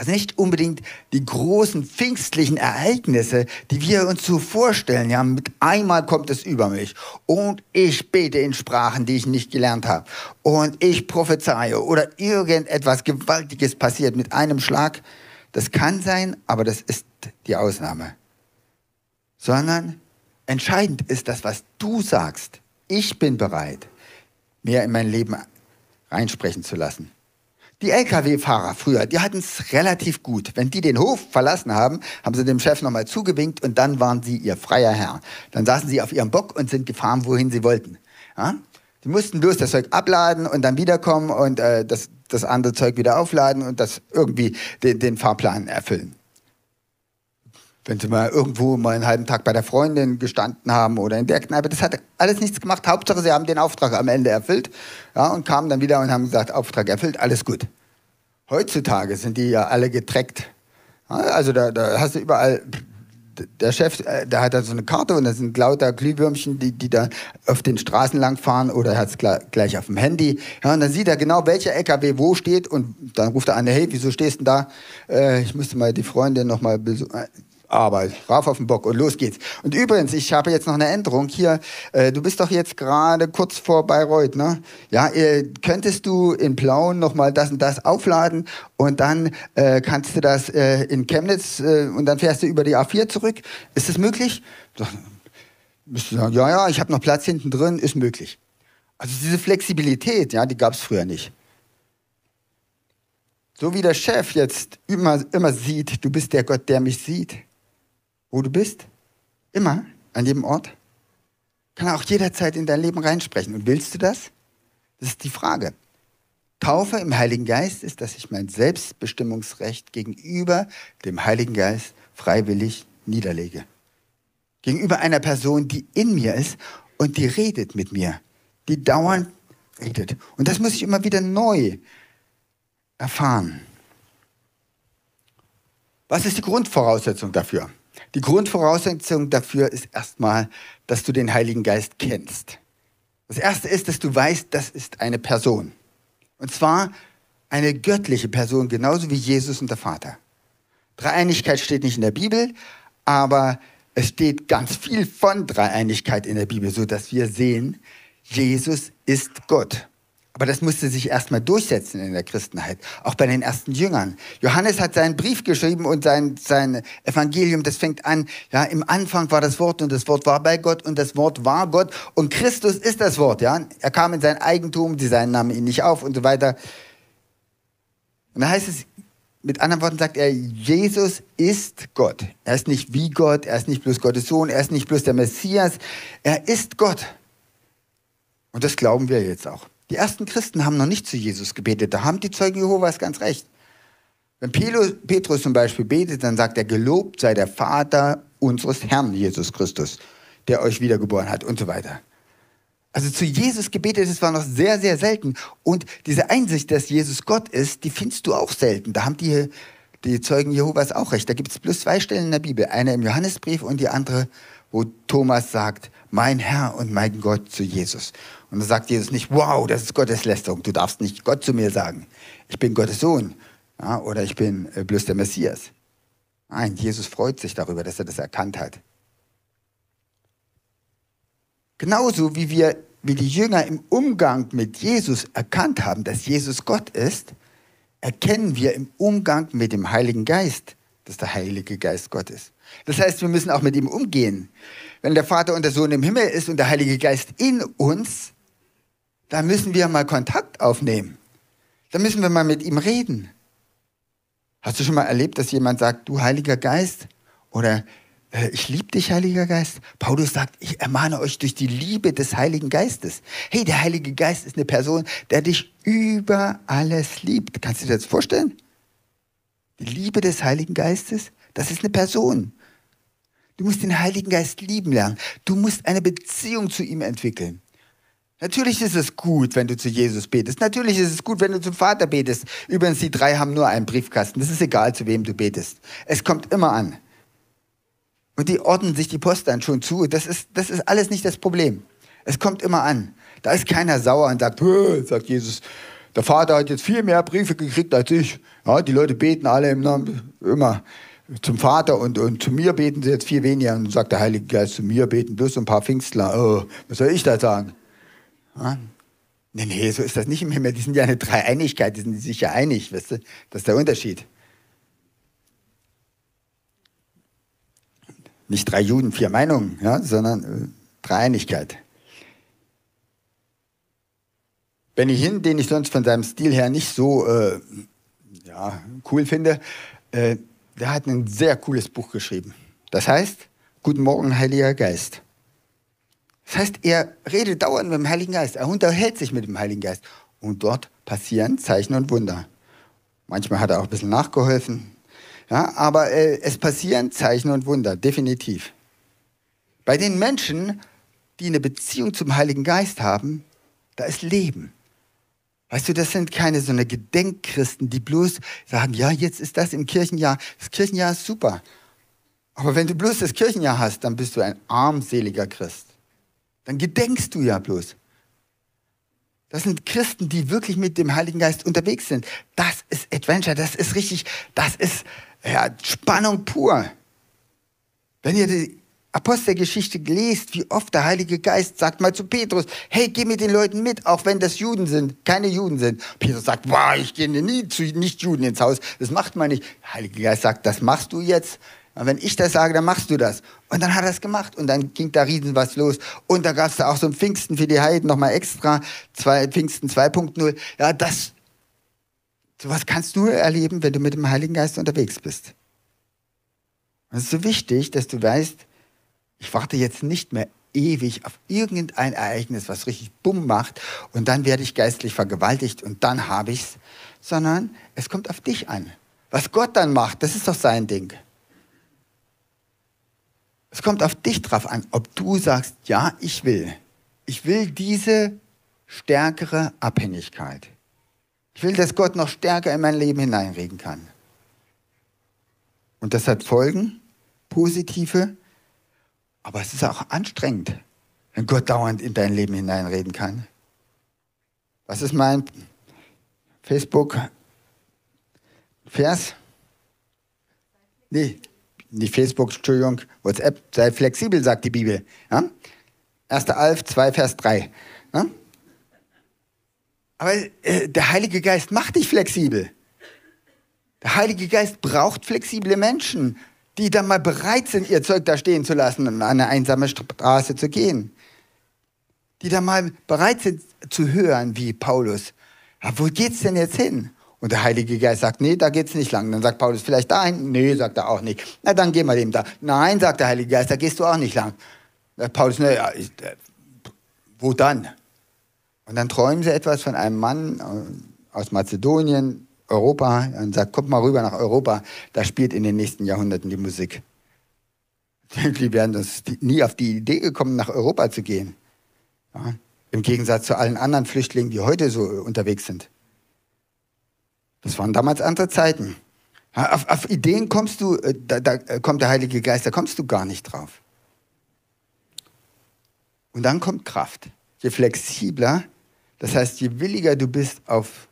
Also nicht unbedingt die großen pfingstlichen Ereignisse, die wir uns so vorstellen. Ja, mit einmal kommt es über mich und ich bete in Sprachen, die ich nicht gelernt habe und ich prophezeie oder irgendetwas Gewaltiges passiert mit einem Schlag. Das kann sein, aber das ist die Ausnahme. Sondern entscheidend ist das, was du sagst. Ich bin bereit, mehr in mein Leben reinsprechen zu lassen. Die Lkw-Fahrer früher, die hatten es relativ gut. Wenn die den Hof verlassen haben, haben sie dem Chef nochmal zugewinkt und dann waren sie ihr freier Herr. Dann saßen sie auf ihrem Bock und sind gefahren, wohin sie wollten. Ja? Die mussten bloß das Zeug abladen und dann wiederkommen und äh, das, das andere Zeug wieder aufladen und das irgendwie den, den Fahrplan erfüllen wenn sie mal irgendwo mal einen halben Tag bei der Freundin gestanden haben oder in der Kneipe, das hat alles nichts gemacht. Hauptsache, sie haben den Auftrag am Ende erfüllt ja, und kamen dann wieder und haben gesagt, Auftrag erfüllt, alles gut. Heutzutage sind die ja alle getreckt. Ja, also da, da hast du überall, der Chef, äh, der hat da so eine Karte und da sind lauter Glühwürmchen, die, die da auf den Straßen lang fahren oder er hat es gleich auf dem Handy. Ja, und dann sieht er genau, welcher LKW wo steht und dann ruft er an, hey, wieso stehst du denn da? Äh, ich müsste mal die Freundin noch mal besuchen aber rauf auf den Bock und los geht's. Und übrigens, ich habe jetzt noch eine Änderung hier. Äh, du bist doch jetzt gerade kurz vor Bayreuth, ne? Ja, äh, könntest du in Plauen noch mal das und das aufladen und dann äh, kannst du das äh, in Chemnitz äh, und dann fährst du über die A4 zurück. Ist das möglich? Müsst du sagen, ja, ja, ich habe noch Platz hinten drin, ist möglich. Also diese Flexibilität, ja, die gab es früher nicht. So wie der Chef jetzt immer, immer sieht, du bist der Gott, der mich sieht wo du bist, immer, an jedem Ort, kann er auch jederzeit in dein Leben reinsprechen. Und willst du das? Das ist die Frage. Taufe im Heiligen Geist ist, dass ich mein Selbstbestimmungsrecht gegenüber dem Heiligen Geist freiwillig niederlege. Gegenüber einer Person, die in mir ist und die redet mit mir, die dauernd redet. Und das muss ich immer wieder neu erfahren. Was ist die Grundvoraussetzung dafür? Die Grundvoraussetzung dafür ist erstmal, dass du den Heiligen Geist kennst. Das erste ist, dass du weißt, das ist eine Person. Und zwar eine göttliche Person, genauso wie Jesus und der Vater. Dreieinigkeit steht nicht in der Bibel, aber es steht ganz viel von Dreieinigkeit in der Bibel, so dass wir sehen, Jesus ist Gott. Aber das musste sich erstmal durchsetzen in der Christenheit, auch bei den ersten Jüngern. Johannes hat seinen Brief geschrieben und sein, sein Evangelium, das fängt an, ja, im Anfang war das Wort und das Wort war bei Gott und das Wort war Gott und Christus ist das Wort, ja. Er kam in sein Eigentum, die seinen nahmen ihn nicht auf und so weiter. Und da heißt es, mit anderen Worten sagt er, Jesus ist Gott. Er ist nicht wie Gott, er ist nicht bloß Gottes Sohn, er ist nicht bloß der Messias, er ist Gott. Und das glauben wir jetzt auch. Die ersten Christen haben noch nicht zu Jesus gebetet. Da haben die Zeugen Jehovas ganz recht. Wenn Petrus zum Beispiel betet, dann sagt er, gelobt sei der Vater unseres Herrn Jesus Christus, der euch wiedergeboren hat und so weiter. Also zu Jesus gebetet, das war noch sehr, sehr selten. Und diese Einsicht, dass Jesus Gott ist, die findest du auch selten. Da haben die, die Zeugen Jehovas auch recht. Da gibt es bloß zwei Stellen in der Bibel. Eine im Johannesbrief und die andere, wo Thomas sagt, mein Herr und mein Gott zu Jesus. Und dann sagt Jesus nicht, wow, das ist Gotteslästerung, du darfst nicht Gott zu mir sagen, ich bin Gottes Sohn ja, oder ich bin äh, bloß der Messias. Nein, Jesus freut sich darüber, dass er das erkannt hat. Genauso wie wir, wie die Jünger im Umgang mit Jesus erkannt haben, dass Jesus Gott ist, erkennen wir im Umgang mit dem Heiligen Geist, dass der Heilige Geist Gott ist. Das heißt, wir müssen auch mit ihm umgehen. Wenn der Vater und der Sohn im Himmel ist und der Heilige Geist in uns, da müssen wir mal Kontakt aufnehmen. Da müssen wir mal mit ihm reden. Hast du schon mal erlebt, dass jemand sagt, du Heiliger Geist? Oder äh, ich liebe dich, Heiliger Geist? Paulus sagt, ich ermahne euch durch die Liebe des Heiligen Geistes. Hey, der Heilige Geist ist eine Person, der dich über alles liebt. Kannst du dir das vorstellen? Die Liebe des Heiligen Geistes, das ist eine Person. Du musst den Heiligen Geist lieben lernen. Du musst eine Beziehung zu ihm entwickeln. Natürlich ist es gut, wenn du zu Jesus betest. Natürlich ist es gut, wenn du zum Vater betest. Übrigens, die drei haben nur einen Briefkasten. Das ist egal, zu wem du betest. Es kommt immer an. Und die ordnen sich die Post dann schon zu. Das ist, das ist alles nicht das Problem. Es kommt immer an. Da ist keiner sauer und sagt, sagt Jesus, der Vater hat jetzt viel mehr Briefe gekriegt als ich. Ja, die Leute beten alle im Namen, immer zum Vater und, und zu mir beten sie jetzt viel weniger. Und sagt der Heilige Geist, zu mir beten bloß ein paar Pfingstler. Oh, was soll ich da sagen? Ja? Nee, nee, so ist das nicht im Himmel. Die sind ja eine Dreieinigkeit, die sind sich ja einig, weißt du? Das ist der Unterschied. Nicht drei Juden, vier Meinungen, ja, sondern äh, Dreieinigkeit. Benny Hinn, den ich sonst von seinem Stil her nicht so äh, ja, cool finde, äh, der hat ein sehr cooles Buch geschrieben. Das heißt, Guten Morgen, Heiliger Geist. Das heißt, er redet dauernd mit dem Heiligen Geist. Er unterhält sich mit dem Heiligen Geist. Und dort passieren Zeichen und Wunder. Manchmal hat er auch ein bisschen nachgeholfen. Ja, aber äh, es passieren Zeichen und Wunder, definitiv. Bei den Menschen, die eine Beziehung zum Heiligen Geist haben, da ist Leben. Weißt du, das sind keine so eine Gedenkchristen, die bloß sagen, ja, jetzt ist das im Kirchenjahr. Das Kirchenjahr ist super. Aber wenn du bloß das Kirchenjahr hast, dann bist du ein armseliger Christ. Dann gedenkst du ja bloß. Das sind Christen, die wirklich mit dem Heiligen Geist unterwegs sind. Das ist Adventure, das ist richtig, das ist ja, Spannung pur. Wenn ihr die Apostelgeschichte lest, wie oft der Heilige Geist sagt mal zu Petrus, hey, geh mit den Leuten mit, auch wenn das Juden sind, keine Juden sind. Petrus sagt, wow, ich gehe nie zu Nicht-Juden ins Haus, das macht man nicht. Der Heilige Geist sagt, das machst du jetzt. Und wenn ich das sage, dann machst du das. Und dann hat er es gemacht und dann ging da riesen was los. Und da gab es da auch so ein Pfingsten für die Heiden nochmal extra, zwei, Pfingsten 2.0. Ja, das, sowas kannst du erleben, wenn du mit dem Heiligen Geist unterwegs bist. es ist so wichtig, dass du weißt, ich warte jetzt nicht mehr ewig auf irgendein Ereignis, was richtig bumm macht und dann werde ich geistlich vergewaltigt und dann habe ich's, sondern es kommt auf dich an. Was Gott dann macht, das ist doch sein Ding. Es kommt auf dich drauf an, ob du sagst, ja, ich will. Ich will diese stärkere Abhängigkeit. Ich will, dass Gott noch stärker in mein Leben hineinreden kann. Und das hat Folgen, positive aber es ist auch anstrengend, wenn Gott dauernd in dein Leben hineinreden kann. Was ist mein Facebook-Vers? Nee, nicht Facebook, Entschuldigung, WhatsApp. Sei flexibel, sagt die Bibel. Ja? 1. Alf 2, Vers 3. Ja? Aber äh, der Heilige Geist macht dich flexibel. Der Heilige Geist braucht flexible Menschen, die dann mal bereit sind, ihr Zeug da stehen zu lassen und an eine einsame Straße zu gehen. Die dann mal bereit sind zu hören, wie Paulus, ja, wo geht's denn jetzt hin? Und der Heilige Geist sagt, nee, da geht's nicht lang. Dann sagt Paulus, vielleicht dahin? Nee, sagt er auch nicht. Na, dann gehen wir dem da. Nein, sagt der Heilige Geist, da gehst du auch nicht lang. Sagt Paulus, naja, äh, wo dann? Und dann träumen sie etwas von einem Mann äh, aus Mazedonien, Europa und sagt, kommt mal rüber nach Europa, da spielt in den nächsten Jahrhunderten die Musik. Die wären das nie auf die Idee gekommen, nach Europa zu gehen. Ja, Im Gegensatz zu allen anderen Flüchtlingen, die heute so unterwegs sind. Das waren damals andere Zeiten. Auf, auf, Ideen kommst du, äh, da, da kommt der Heilige Geist, da kommst du gar nicht drauf. Und dann kommt Kraft. Je flexibler, das heißt, je williger du bist auf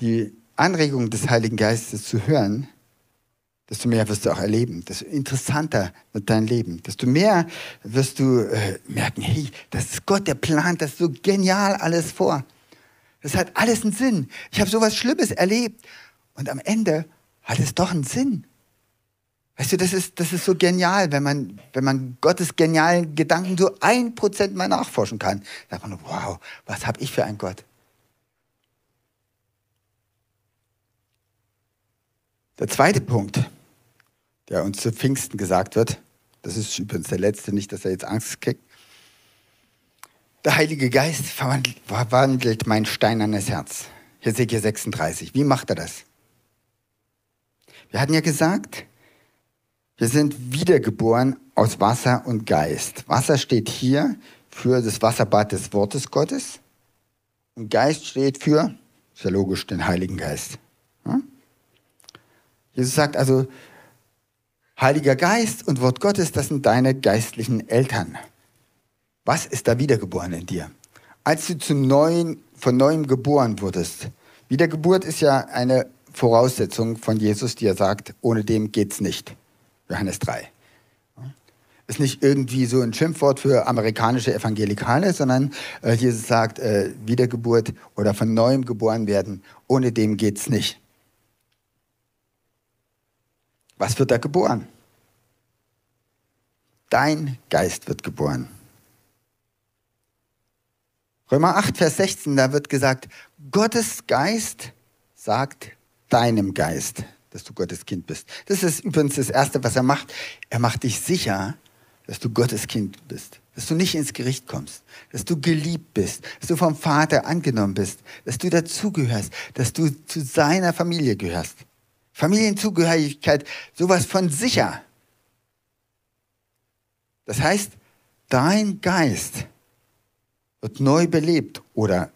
die Anregung des Heiligen Geistes zu hören, desto mehr wirst du auch erleben, desto interessanter wird dein Leben, desto mehr wirst du äh, merken, hey, das ist Gott, der plant das so genial alles vor. Das hat alles einen Sinn. Ich habe sowas Schlimmes erlebt und am Ende hat es doch einen Sinn. Weißt du, das ist, das ist so genial, wenn man, wenn man Gottes genialen Gedanken so ein Prozent mal nachforschen kann. Da man, wow, was habe ich für einen Gott? Der zweite Punkt, der uns zu Pfingsten gesagt wird, das ist übrigens der letzte, nicht, dass er jetzt Angst kriegt. Der Heilige Geist verwandelt, mein steinernes Herz. Hier seht ihr 36. Wie macht er das? Wir hatten ja gesagt, wir sind wiedergeboren aus Wasser und Geist. Wasser steht hier für das Wasserbad des Wortes Gottes und Geist steht für, ist ja logisch, den Heiligen Geist. Jesus sagt also, Heiliger Geist und Wort Gottes, das sind deine geistlichen Eltern. Was ist da wiedergeboren in dir? als du zum neuen, von neuem geboren wurdest. Wiedergeburt ist ja eine Voraussetzung von Jesus, die er sagt, ohne dem geht's nicht. Johannes 3. Ist nicht irgendwie so ein Schimpfwort für amerikanische Evangelikale, sondern äh, Jesus sagt, äh, Wiedergeburt oder von neuem geboren werden, ohne dem geht's nicht. Was wird da geboren? Dein Geist wird geboren. Römer 8, Vers 16, da wird gesagt, Gottes Geist sagt deinem Geist, dass du Gottes Kind bist. Das ist übrigens das Erste, was er macht. Er macht dich sicher, dass du Gottes Kind bist, dass du nicht ins Gericht kommst, dass du geliebt bist, dass du vom Vater angenommen bist, dass du dazugehörst, dass du zu seiner Familie gehörst. Familienzugehörigkeit, sowas von sicher. Das heißt, dein Geist wird neu belebt oder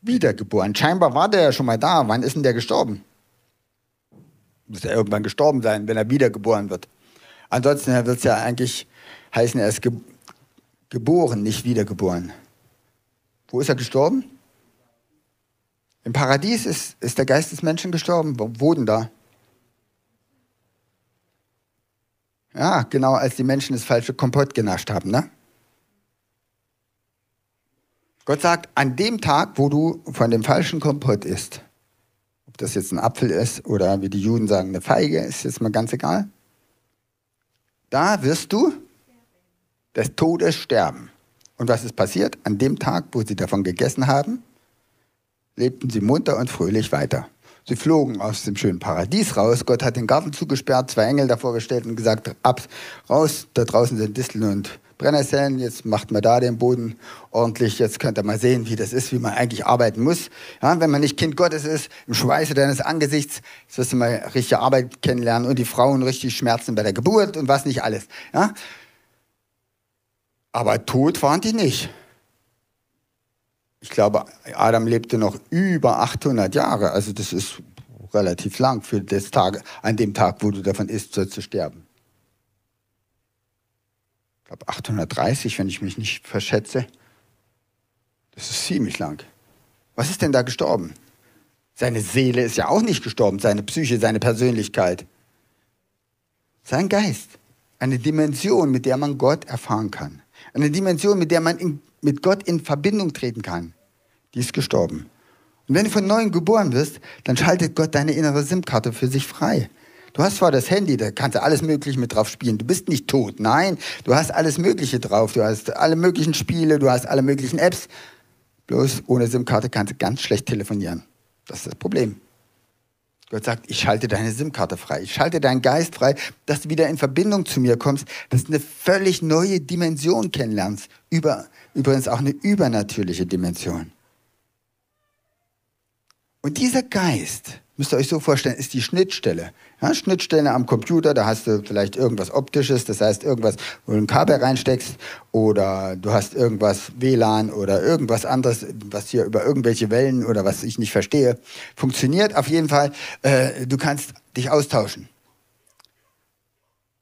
wiedergeboren. Scheinbar war der ja schon mal da. Wann ist denn der gestorben? Muss er irgendwann gestorben sein, wenn er wiedergeboren wird. Ansonsten wird es ja eigentlich heißen, er ist ge geboren, nicht wiedergeboren. Wo ist er gestorben? Im Paradies ist, ist der Geist des Menschen gestorben. Wo, wo denn da? Ja, genau, als die Menschen das falsche Kompott genascht haben, ne? Gott sagt, an dem Tag, wo du von dem falschen Kompott isst, ob das jetzt ein Apfel ist oder wie die Juden sagen, eine Feige, ist jetzt mal ganz egal, da wirst du des Todes sterben. Und was ist passiert? An dem Tag, wo sie davon gegessen haben, lebten sie munter und fröhlich weiter. Sie flogen aus dem schönen Paradies raus. Gott hat den Garten zugesperrt, zwei Engel davor gestellt und gesagt, ab, raus, da draußen sind Disteln und Brennnesseln, jetzt macht man da den Boden ordentlich, jetzt könnt ihr mal sehen, wie das ist, wie man eigentlich arbeiten muss. Ja, wenn man nicht Kind Gottes ist, im Schweiße deines Angesichts, jetzt wirst du mal richtige Arbeit kennenlernen und die Frauen richtig schmerzen bei der Geburt und was nicht alles. Ja? Aber tot waren die nicht. Ich glaube, Adam lebte noch über 800 Jahre. Also das ist relativ lang für das Tag, an dem Tag, wo du davon isst, du sterben. Glaube 830, wenn ich mich nicht verschätze. Das ist ziemlich lang. Was ist denn da gestorben? Seine Seele ist ja auch nicht gestorben, seine Psyche, seine Persönlichkeit. Sein Geist. Eine Dimension, mit der man Gott erfahren kann. Eine Dimension, mit der man in mit Gott in Verbindung treten kann, die ist gestorben. Und wenn du von neuem geboren wirst, dann schaltet Gott deine innere SIM-Karte für sich frei. Du hast zwar das Handy, da kannst du alles Mögliche mit drauf spielen. Du bist nicht tot. Nein, du hast alles Mögliche drauf. Du hast alle möglichen Spiele, du hast alle möglichen Apps. Bloß ohne SIM-Karte kannst du ganz schlecht telefonieren. Das ist das Problem. Gott sagt, ich schalte deine SIM-Karte frei, ich schalte deinen Geist frei, dass du wieder in Verbindung zu mir kommst, dass du eine völlig neue Dimension kennenlernst. Über, übrigens auch eine übernatürliche Dimension. Und dieser Geist, müsst ihr euch so vorstellen, ist die Schnittstelle. Ja, Schnittstelle am Computer, da hast du vielleicht irgendwas Optisches, das heißt irgendwas, wo du ein Kabel reinsteckst oder du hast irgendwas WLAN oder irgendwas anderes, was hier über irgendwelche Wellen oder was ich nicht verstehe, funktioniert. Auf jeden Fall, äh, du kannst dich austauschen.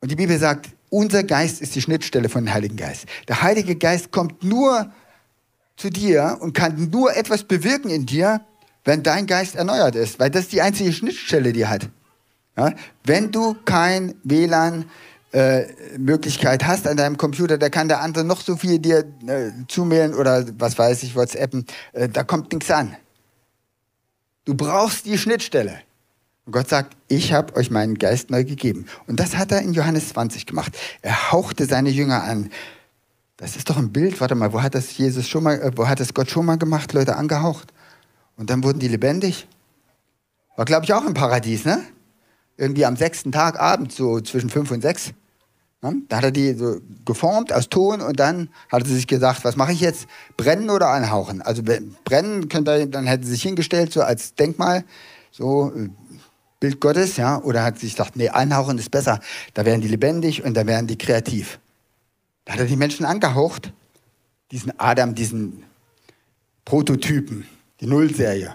Und die Bibel sagt, unser Geist ist die Schnittstelle von dem Heiligen Geist. Der Heilige Geist kommt nur zu dir und kann nur etwas bewirken in dir, wenn dein Geist erneuert ist, weil das die einzige Schnittstelle, die hat. Ja? Wenn du kein WLAN äh, Möglichkeit hast an deinem Computer, da kann der andere noch so viel dir äh, zumailen oder was weiß ich, WhatsAppen, äh, da kommt nichts an. Du brauchst die Schnittstelle. Und Gott sagt, ich habe euch meinen Geist neu gegeben. Und das hat er in Johannes 20 gemacht. Er hauchte seine Jünger an. Das ist doch ein Bild, warte mal, wo hat das Jesus schon mal, äh, wo hat das Gott schon mal gemacht, Leute angehaucht? Und dann wurden die lebendig. War, glaube ich, auch im Paradies, ne? Irgendwie am sechsten Tag abends, so zwischen fünf und sechs. Ne? Da hat er die so geformt aus Ton und dann hat er sich gesagt, was mache ich jetzt? Brennen oder anhauchen? Also brennen könnte er, dann hätte er sich hingestellt, so als Denkmal, so äh, Bild Gottes, ja, oder hat sich gedacht, nee, anhauchen ist besser. Da werden die lebendig und da werden die kreativ. Da hat er die Menschen angehaucht, diesen Adam, diesen Prototypen die Nullserie.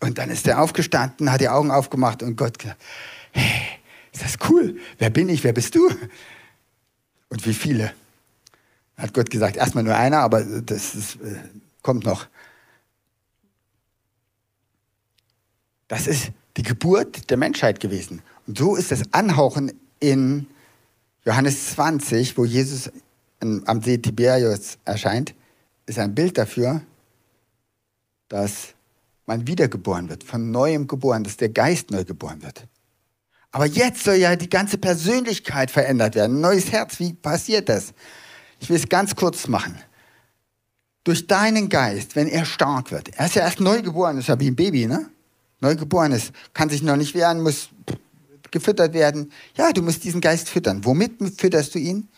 Und dann ist er aufgestanden, hat die Augen aufgemacht und Gott gesagt, hey, ist das cool? Wer bin ich? Wer bist du? Und wie viele? Hat Gott gesagt, erstmal nur einer, aber das ist, äh, kommt noch. Das ist die Geburt der Menschheit gewesen. Und so ist das Anhauchen in Johannes 20, wo Jesus am See Tiberius erscheint, ist ein Bild dafür, dass man wiedergeboren wird, von neuem geboren, dass der Geist neu geboren wird. Aber jetzt soll ja die ganze Persönlichkeit verändert werden, ein neues Herz. Wie passiert das? Ich will es ganz kurz machen. Durch deinen Geist, wenn er stark wird, er ist ja erst neu geboren, ist ja wie ein Baby, ne? Neugeboren ist, kann sich noch nicht wehren, muss gefüttert werden. Ja, du musst diesen Geist füttern. Womit fütterst du ihn?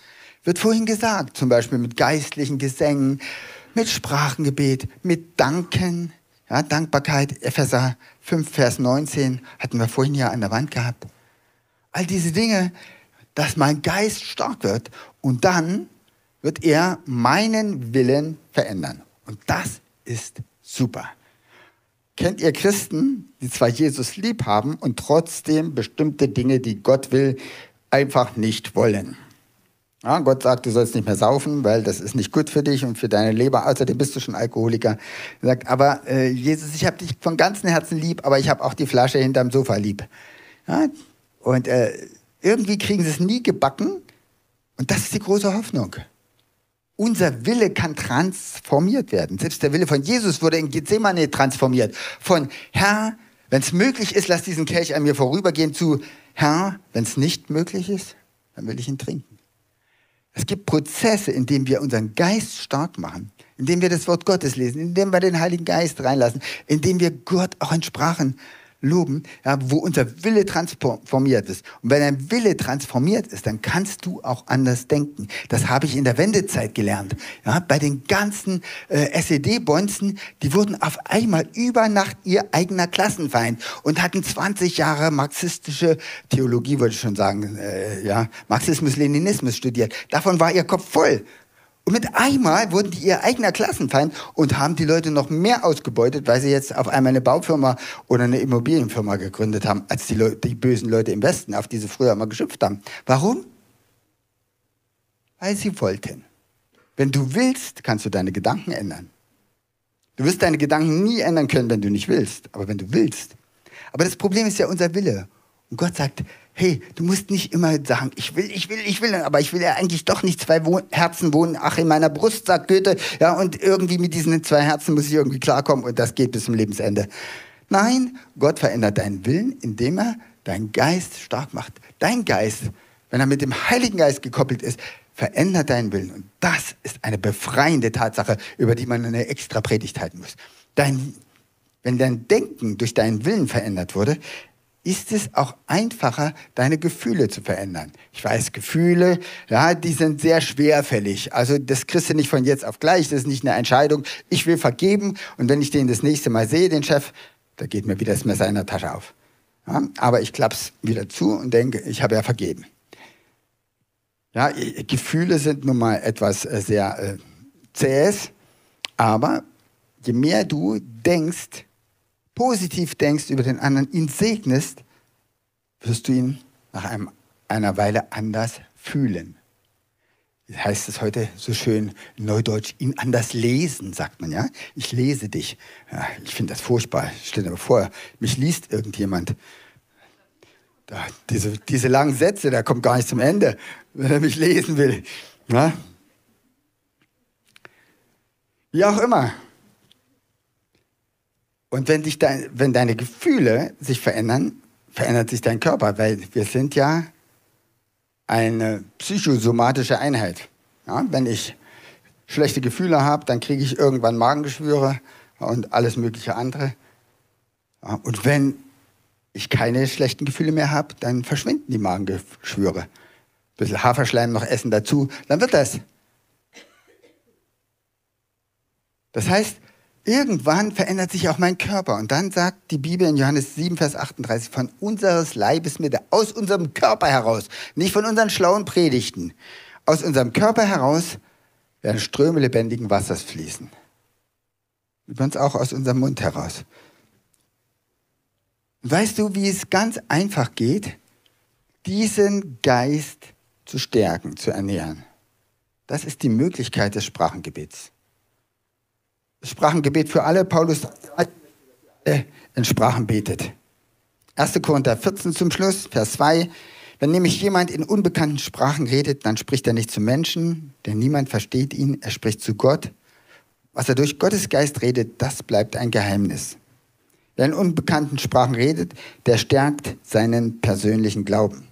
Wird vorhin gesagt, zum Beispiel mit geistlichen Gesängen, mit Sprachengebet, mit Danken, ja, Dankbarkeit, Epheser 5, Vers 19, hatten wir vorhin ja an der Wand gehabt. All diese Dinge, dass mein Geist stark wird und dann wird er meinen Willen verändern. Und das ist super. Kennt ihr Christen, die zwar Jesus lieb haben und trotzdem bestimmte Dinge, die Gott will, einfach nicht wollen? Ja, Gott sagt, du sollst nicht mehr saufen, weil das ist nicht gut für dich und für deine Leber. Außerdem bist du schon Alkoholiker. Er sagt, aber äh, Jesus, ich habe dich von ganzem Herzen lieb, aber ich habe auch die Flasche hinterm Sofa lieb. Ja? Und äh, irgendwie kriegen sie es nie gebacken. Und das ist die große Hoffnung. Unser Wille kann transformiert werden. Selbst der Wille von Jesus wurde in Gethsemane transformiert. Von Herr, wenn es möglich ist, lass diesen Kelch an mir vorübergehen, zu Herr, wenn es nicht möglich ist, dann will ich ihn trinken. Es gibt Prozesse, in denen wir unseren Geist stark machen, indem wir das Wort Gottes lesen, indem wir den Heiligen Geist reinlassen, indem wir Gott auch in Sprachen loben, ja, wo unser Wille transformiert ist. Und wenn ein Wille transformiert ist, dann kannst du auch anders denken. Das habe ich in der Wendezeit gelernt. Ja, bei den ganzen äh, SED-Bonzen, die wurden auf einmal über Nacht ihr eigener Klassenfeind und hatten 20 Jahre marxistische Theologie, wollte ich schon sagen, äh, ja, Marxismus-Leninismus studiert. Davon war ihr Kopf voll. Und mit einmal wurden die ihr eigener Klassenfeind und haben die Leute noch mehr ausgebeutet, weil sie jetzt auf einmal eine Baufirma oder eine Immobilienfirma gegründet haben, als die, Leute, die bösen Leute im Westen, auf die sie früher mal geschimpft haben. Warum? Weil sie wollten. Wenn du willst, kannst du deine Gedanken ändern. Du wirst deine Gedanken nie ändern können, wenn du nicht willst, aber wenn du willst. Aber das Problem ist ja unser Wille. Und Gott sagt, hey, du musst nicht immer sagen, ich will, ich will, ich will, aber ich will ja eigentlich doch nicht zwei Wohn Herzen wohnen, ach, in meiner Brust, sagt Goethe, ja, und irgendwie mit diesen zwei Herzen muss ich irgendwie klarkommen und das geht bis zum Lebensende. Nein, Gott verändert deinen Willen, indem er deinen Geist stark macht. Dein Geist, wenn er mit dem Heiligen Geist gekoppelt ist, verändert deinen Willen. Und das ist eine befreiende Tatsache, über die man eine extra Predigt halten muss. Dein, wenn dein Denken durch deinen Willen verändert wurde, ist es auch einfacher, deine Gefühle zu verändern. Ich weiß, Gefühle, ja, die sind sehr schwerfällig. Also das kriegst du nicht von jetzt auf gleich. Das ist nicht eine Entscheidung. Ich will vergeben und wenn ich den das nächste Mal sehe, den Chef, da geht mir wieder das Messer in der Tasche auf. Ja, aber ich klapp's wieder zu und denke, ich habe ja vergeben. Ja, Gefühle sind nun mal etwas äh, sehr äh, zähes, aber je mehr du denkst, positiv denkst über den anderen, ihn segnest, wirst du ihn nach einem, einer Weile anders fühlen. Das heißt es heute so schön neudeutsch, ihn anders lesen, sagt man, ja? Ich lese dich. Ja, ich finde das furchtbar. Stell dir mal vor, mich liest irgendjemand. Da, diese, diese langen Sätze, da kommt gar nicht zum Ende, wenn er mich lesen will. Ja? Wie auch immer. Und wenn, dich dein, wenn deine Gefühle sich verändern, verändert sich dein Körper, weil wir sind ja eine psychosomatische Einheit. Ja, wenn ich schlechte Gefühle habe, dann kriege ich irgendwann Magengeschwüre und alles mögliche andere. Ja, und wenn ich keine schlechten Gefühle mehr habe, dann verschwinden die Magengeschwüre. Ein bisschen Haferschleim noch essen dazu, dann wird das. Das heißt, Irgendwann verändert sich auch mein Körper. Und dann sagt die Bibel in Johannes 7, Vers 38, von unseres Leibes Mitte, aus unserem Körper heraus, nicht von unseren schlauen Predigten, aus unserem Körper heraus werden Ströme lebendigen Wassers fließen. Übrigens auch aus unserem Mund heraus. Weißt du, wie es ganz einfach geht, diesen Geist zu stärken, zu ernähren? Das ist die Möglichkeit des Sprachengebets. Sprachengebet für alle. Paulus in Sprachen betet. 1. Korinther 14 zum Schluss, Vers 2. Wenn nämlich jemand in unbekannten Sprachen redet, dann spricht er nicht zu Menschen, denn niemand versteht ihn, er spricht zu Gott. Was er durch Gottes Geist redet, das bleibt ein Geheimnis. Wer in unbekannten Sprachen redet, der stärkt seinen persönlichen Glauben.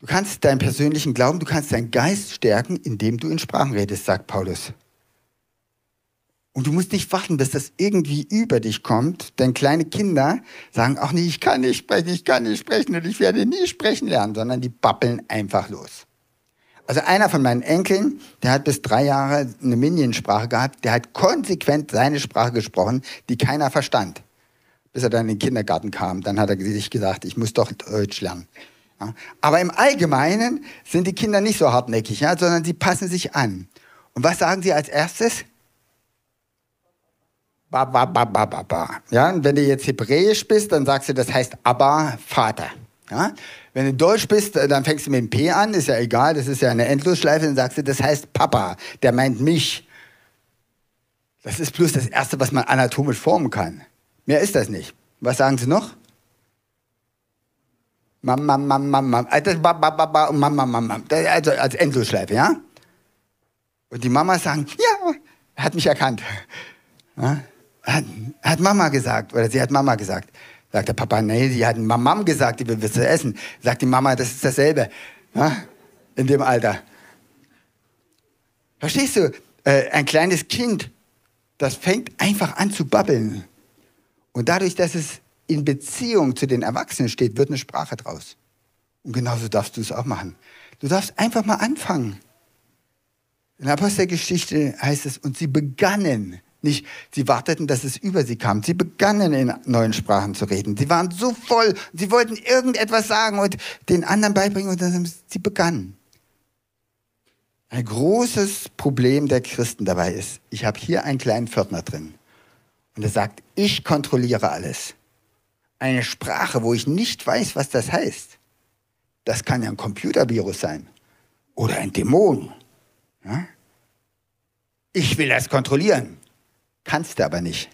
Du kannst deinen persönlichen Glauben, du kannst deinen Geist stärken, indem du in Sprachen redest, sagt Paulus. Und du musst nicht warten, bis das irgendwie über dich kommt, denn kleine Kinder sagen auch nicht, ich kann nicht sprechen, ich kann nicht sprechen und ich werde nie sprechen lernen, sondern die babbeln einfach los. Also einer von meinen Enkeln, der hat bis drei Jahre eine Minionsprache gehabt, der hat konsequent seine Sprache gesprochen, die keiner verstand. Bis er dann in den Kindergarten kam, dann hat er sich gesagt, ich muss doch Deutsch lernen. Ja. Aber im Allgemeinen sind die Kinder nicht so hartnäckig, ja, sondern sie passen sich an. Und was sagen sie als erstes? Ba, ba, ba, ba, ba, ba. Ja, und wenn du jetzt hebräisch bist, dann sagst du, das heißt Abba, Vater. Ja? Wenn du deutsch bist, dann fängst du mit dem P an, ist ja egal, das ist ja eine Endlosschleife, dann sagst du, das heißt Papa, der meint mich. Das ist bloß das Erste, was man anatomisch formen kann. Mehr ist das nicht. Was sagen sie noch? Mama, Mama, Mama. Also, Mama, Mama, Mama. Also als Endlosschleife, ja? Und die Mamas sagen, ja, hat mich erkannt. Ja? Hat, hat Mama gesagt, oder sie hat Mama gesagt. Sagt der Papa, nee, sie hat Mamam gesagt, die will was essen. Sagt die Mama, das ist dasselbe. Ja? In dem Alter. Verstehst du? Äh, ein kleines Kind, das fängt einfach an zu babbeln. Und dadurch, dass es in Beziehung zu den Erwachsenen steht, wird eine Sprache draus. Und genauso darfst du es auch machen. Du darfst einfach mal anfangen. In der Apostelgeschichte heißt es, und sie begannen nicht, sie warteten, dass es über sie kam. Sie begannen in neuen Sprachen zu reden. Sie waren so voll, sie wollten irgendetwas sagen und den anderen beibringen und dann sie begannen. Ein großes Problem der Christen dabei ist, ich habe hier einen kleinen Pförtner drin und er sagt, ich kontrolliere alles. Eine Sprache, wo ich nicht weiß, was das heißt, das kann ja ein Computervirus sein oder ein Dämon. Ja? Ich will das kontrollieren. Kannst du aber nicht.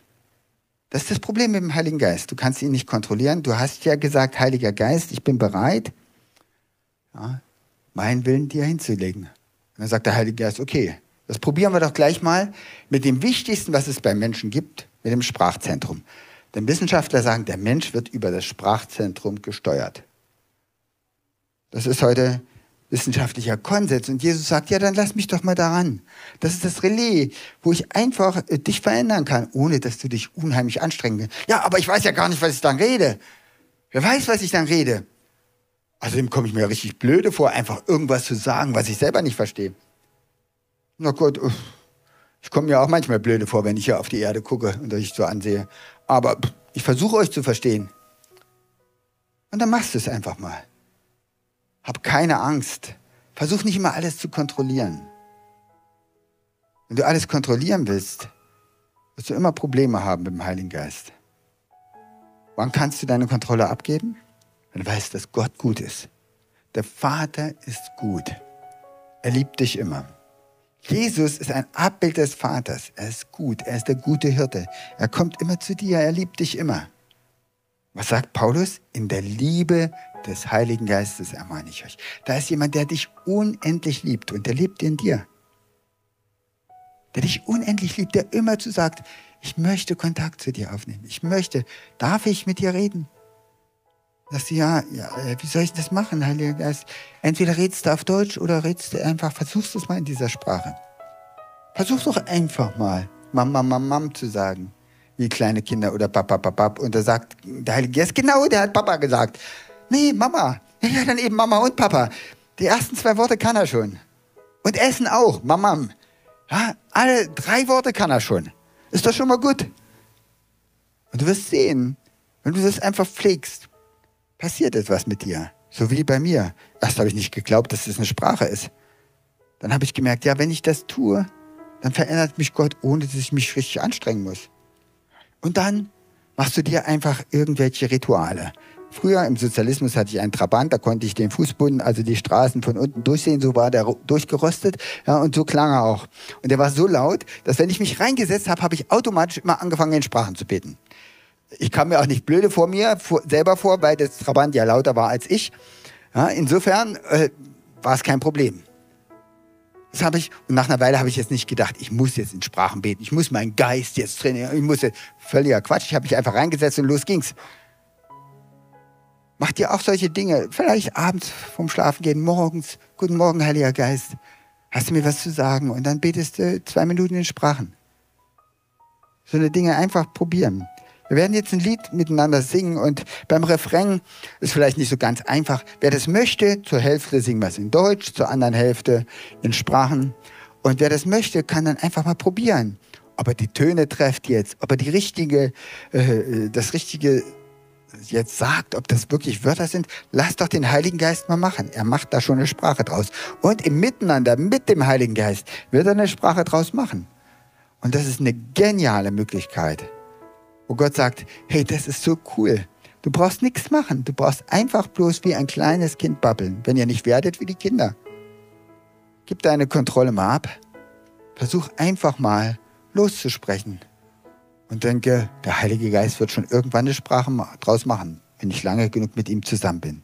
Das ist das Problem mit dem Heiligen Geist. Du kannst ihn nicht kontrollieren. Du hast ja gesagt, Heiliger Geist, ich bin bereit, ja, meinen Willen dir hinzulegen. Und dann sagt der Heilige Geist, okay, das probieren wir doch gleich mal mit dem Wichtigsten, was es beim Menschen gibt, mit dem Sprachzentrum. Denn Wissenschaftler sagen, der Mensch wird über das Sprachzentrum gesteuert. Das ist heute wissenschaftlicher Konsens. Und Jesus sagt, ja, dann lass mich doch mal daran. Das ist das Relais, wo ich einfach äh, dich verändern kann, ohne dass du dich unheimlich anstrengen willst. Ja, aber ich weiß ja gar nicht, was ich dann rede. Wer weiß, was ich dann rede? Außerdem komme ich mir richtig blöde vor, einfach irgendwas zu sagen, was ich selber nicht verstehe. Na gut, ich komme mir auch manchmal blöde vor, wenn ich hier auf die Erde gucke und euch so ansehe. Aber ich versuche euch zu verstehen. Und dann machst du es einfach mal. Hab keine Angst. Versuch nicht immer alles zu kontrollieren. Wenn du alles kontrollieren willst, wirst du immer Probleme haben mit dem Heiligen Geist. Wann kannst du deine Kontrolle abgeben? Wenn du weißt, dass Gott gut ist. Der Vater ist gut. Er liebt dich immer. Jesus ist ein Abbild des Vaters. Er ist gut. Er ist der gute Hirte. Er kommt immer zu dir. Er liebt dich immer. Was sagt Paulus? In der Liebe des Heiligen Geistes ermahne ich euch. Da ist jemand, der dich unendlich liebt und der lebt in dir. Der dich unendlich liebt, der immer zu sagt, ich möchte Kontakt zu dir aufnehmen. Ich möchte, darf ich mit dir reden? Sagst du, ja, ja, äh, wie soll ich das machen, Heiliger Geist? Entweder redest du auf Deutsch oder redest du einfach, versuchst du es mal in dieser Sprache. Versuch doch einfach mal, Mama, Mama, Mam zu sagen, wie kleine Kinder oder Papa, Papa. Und da sagt der Heilige Geist, genau, der hat Papa gesagt. Nee, Mama. Ja, dann eben Mama und Papa. Die ersten zwei Worte kann er schon. Und Essen auch, Mamam. Ja, alle drei Worte kann er schon. Ist doch schon mal gut. Und du wirst sehen, wenn du das einfach pflegst, passiert etwas mit dir. So wie bei mir. Erst habe ich nicht geglaubt, dass das eine Sprache ist. Dann habe ich gemerkt, ja, wenn ich das tue, dann verändert mich Gott, ohne dass ich mich richtig anstrengen muss. Und dann machst du dir einfach irgendwelche Rituale Früher im Sozialismus hatte ich einen Trabant, da konnte ich den Fußboden, also die Straßen von unten durchsehen, so war der durchgerostet ja, und so klang er auch. Und der war so laut, dass wenn ich mich reingesetzt habe, habe ich automatisch immer angefangen, in Sprachen zu beten. Ich kam mir auch nicht blöde vor mir vor, selber vor, weil das Trabant ja lauter war als ich. Ja, insofern äh, war es kein Problem. Das habe ich, und nach einer Weile habe ich jetzt nicht gedacht, ich muss jetzt in Sprachen beten, ich muss meinen Geist jetzt trainieren, ich muss jetzt, völliger Quatsch, ich habe mich einfach reingesetzt und los ging's. Macht ihr auch solche Dinge, vielleicht abends vom Schlafen gehen, morgens, guten Morgen, Heiliger Geist, hast du mir was zu sagen? Und dann betest du zwei Minuten in Sprachen. So eine Dinge einfach probieren. Wir werden jetzt ein Lied miteinander singen und beim Refrain ist vielleicht nicht so ganz einfach. Wer das möchte, zur Hälfte singen wir es in Deutsch, zur anderen Hälfte in Sprachen. Und wer das möchte, kann dann einfach mal probieren, ob er die Töne trefft jetzt, ob er die richtige, äh, das richtige jetzt sagt, ob das wirklich Wörter sind. Lass doch den Heiligen Geist mal machen. Er macht da schon eine Sprache draus. Und im Miteinander mit dem Heiligen Geist wird er eine Sprache draus machen. Und das ist eine geniale Möglichkeit wo Gott sagt, hey, das ist so cool. Du brauchst nichts machen. Du brauchst einfach bloß wie ein kleines Kind babbeln, wenn ihr nicht werdet wie die Kinder. Gib deine Kontrolle mal ab. Versuch einfach mal loszusprechen. Und denke, der Heilige Geist wird schon irgendwann eine Sprache draus machen, wenn ich lange genug mit ihm zusammen bin.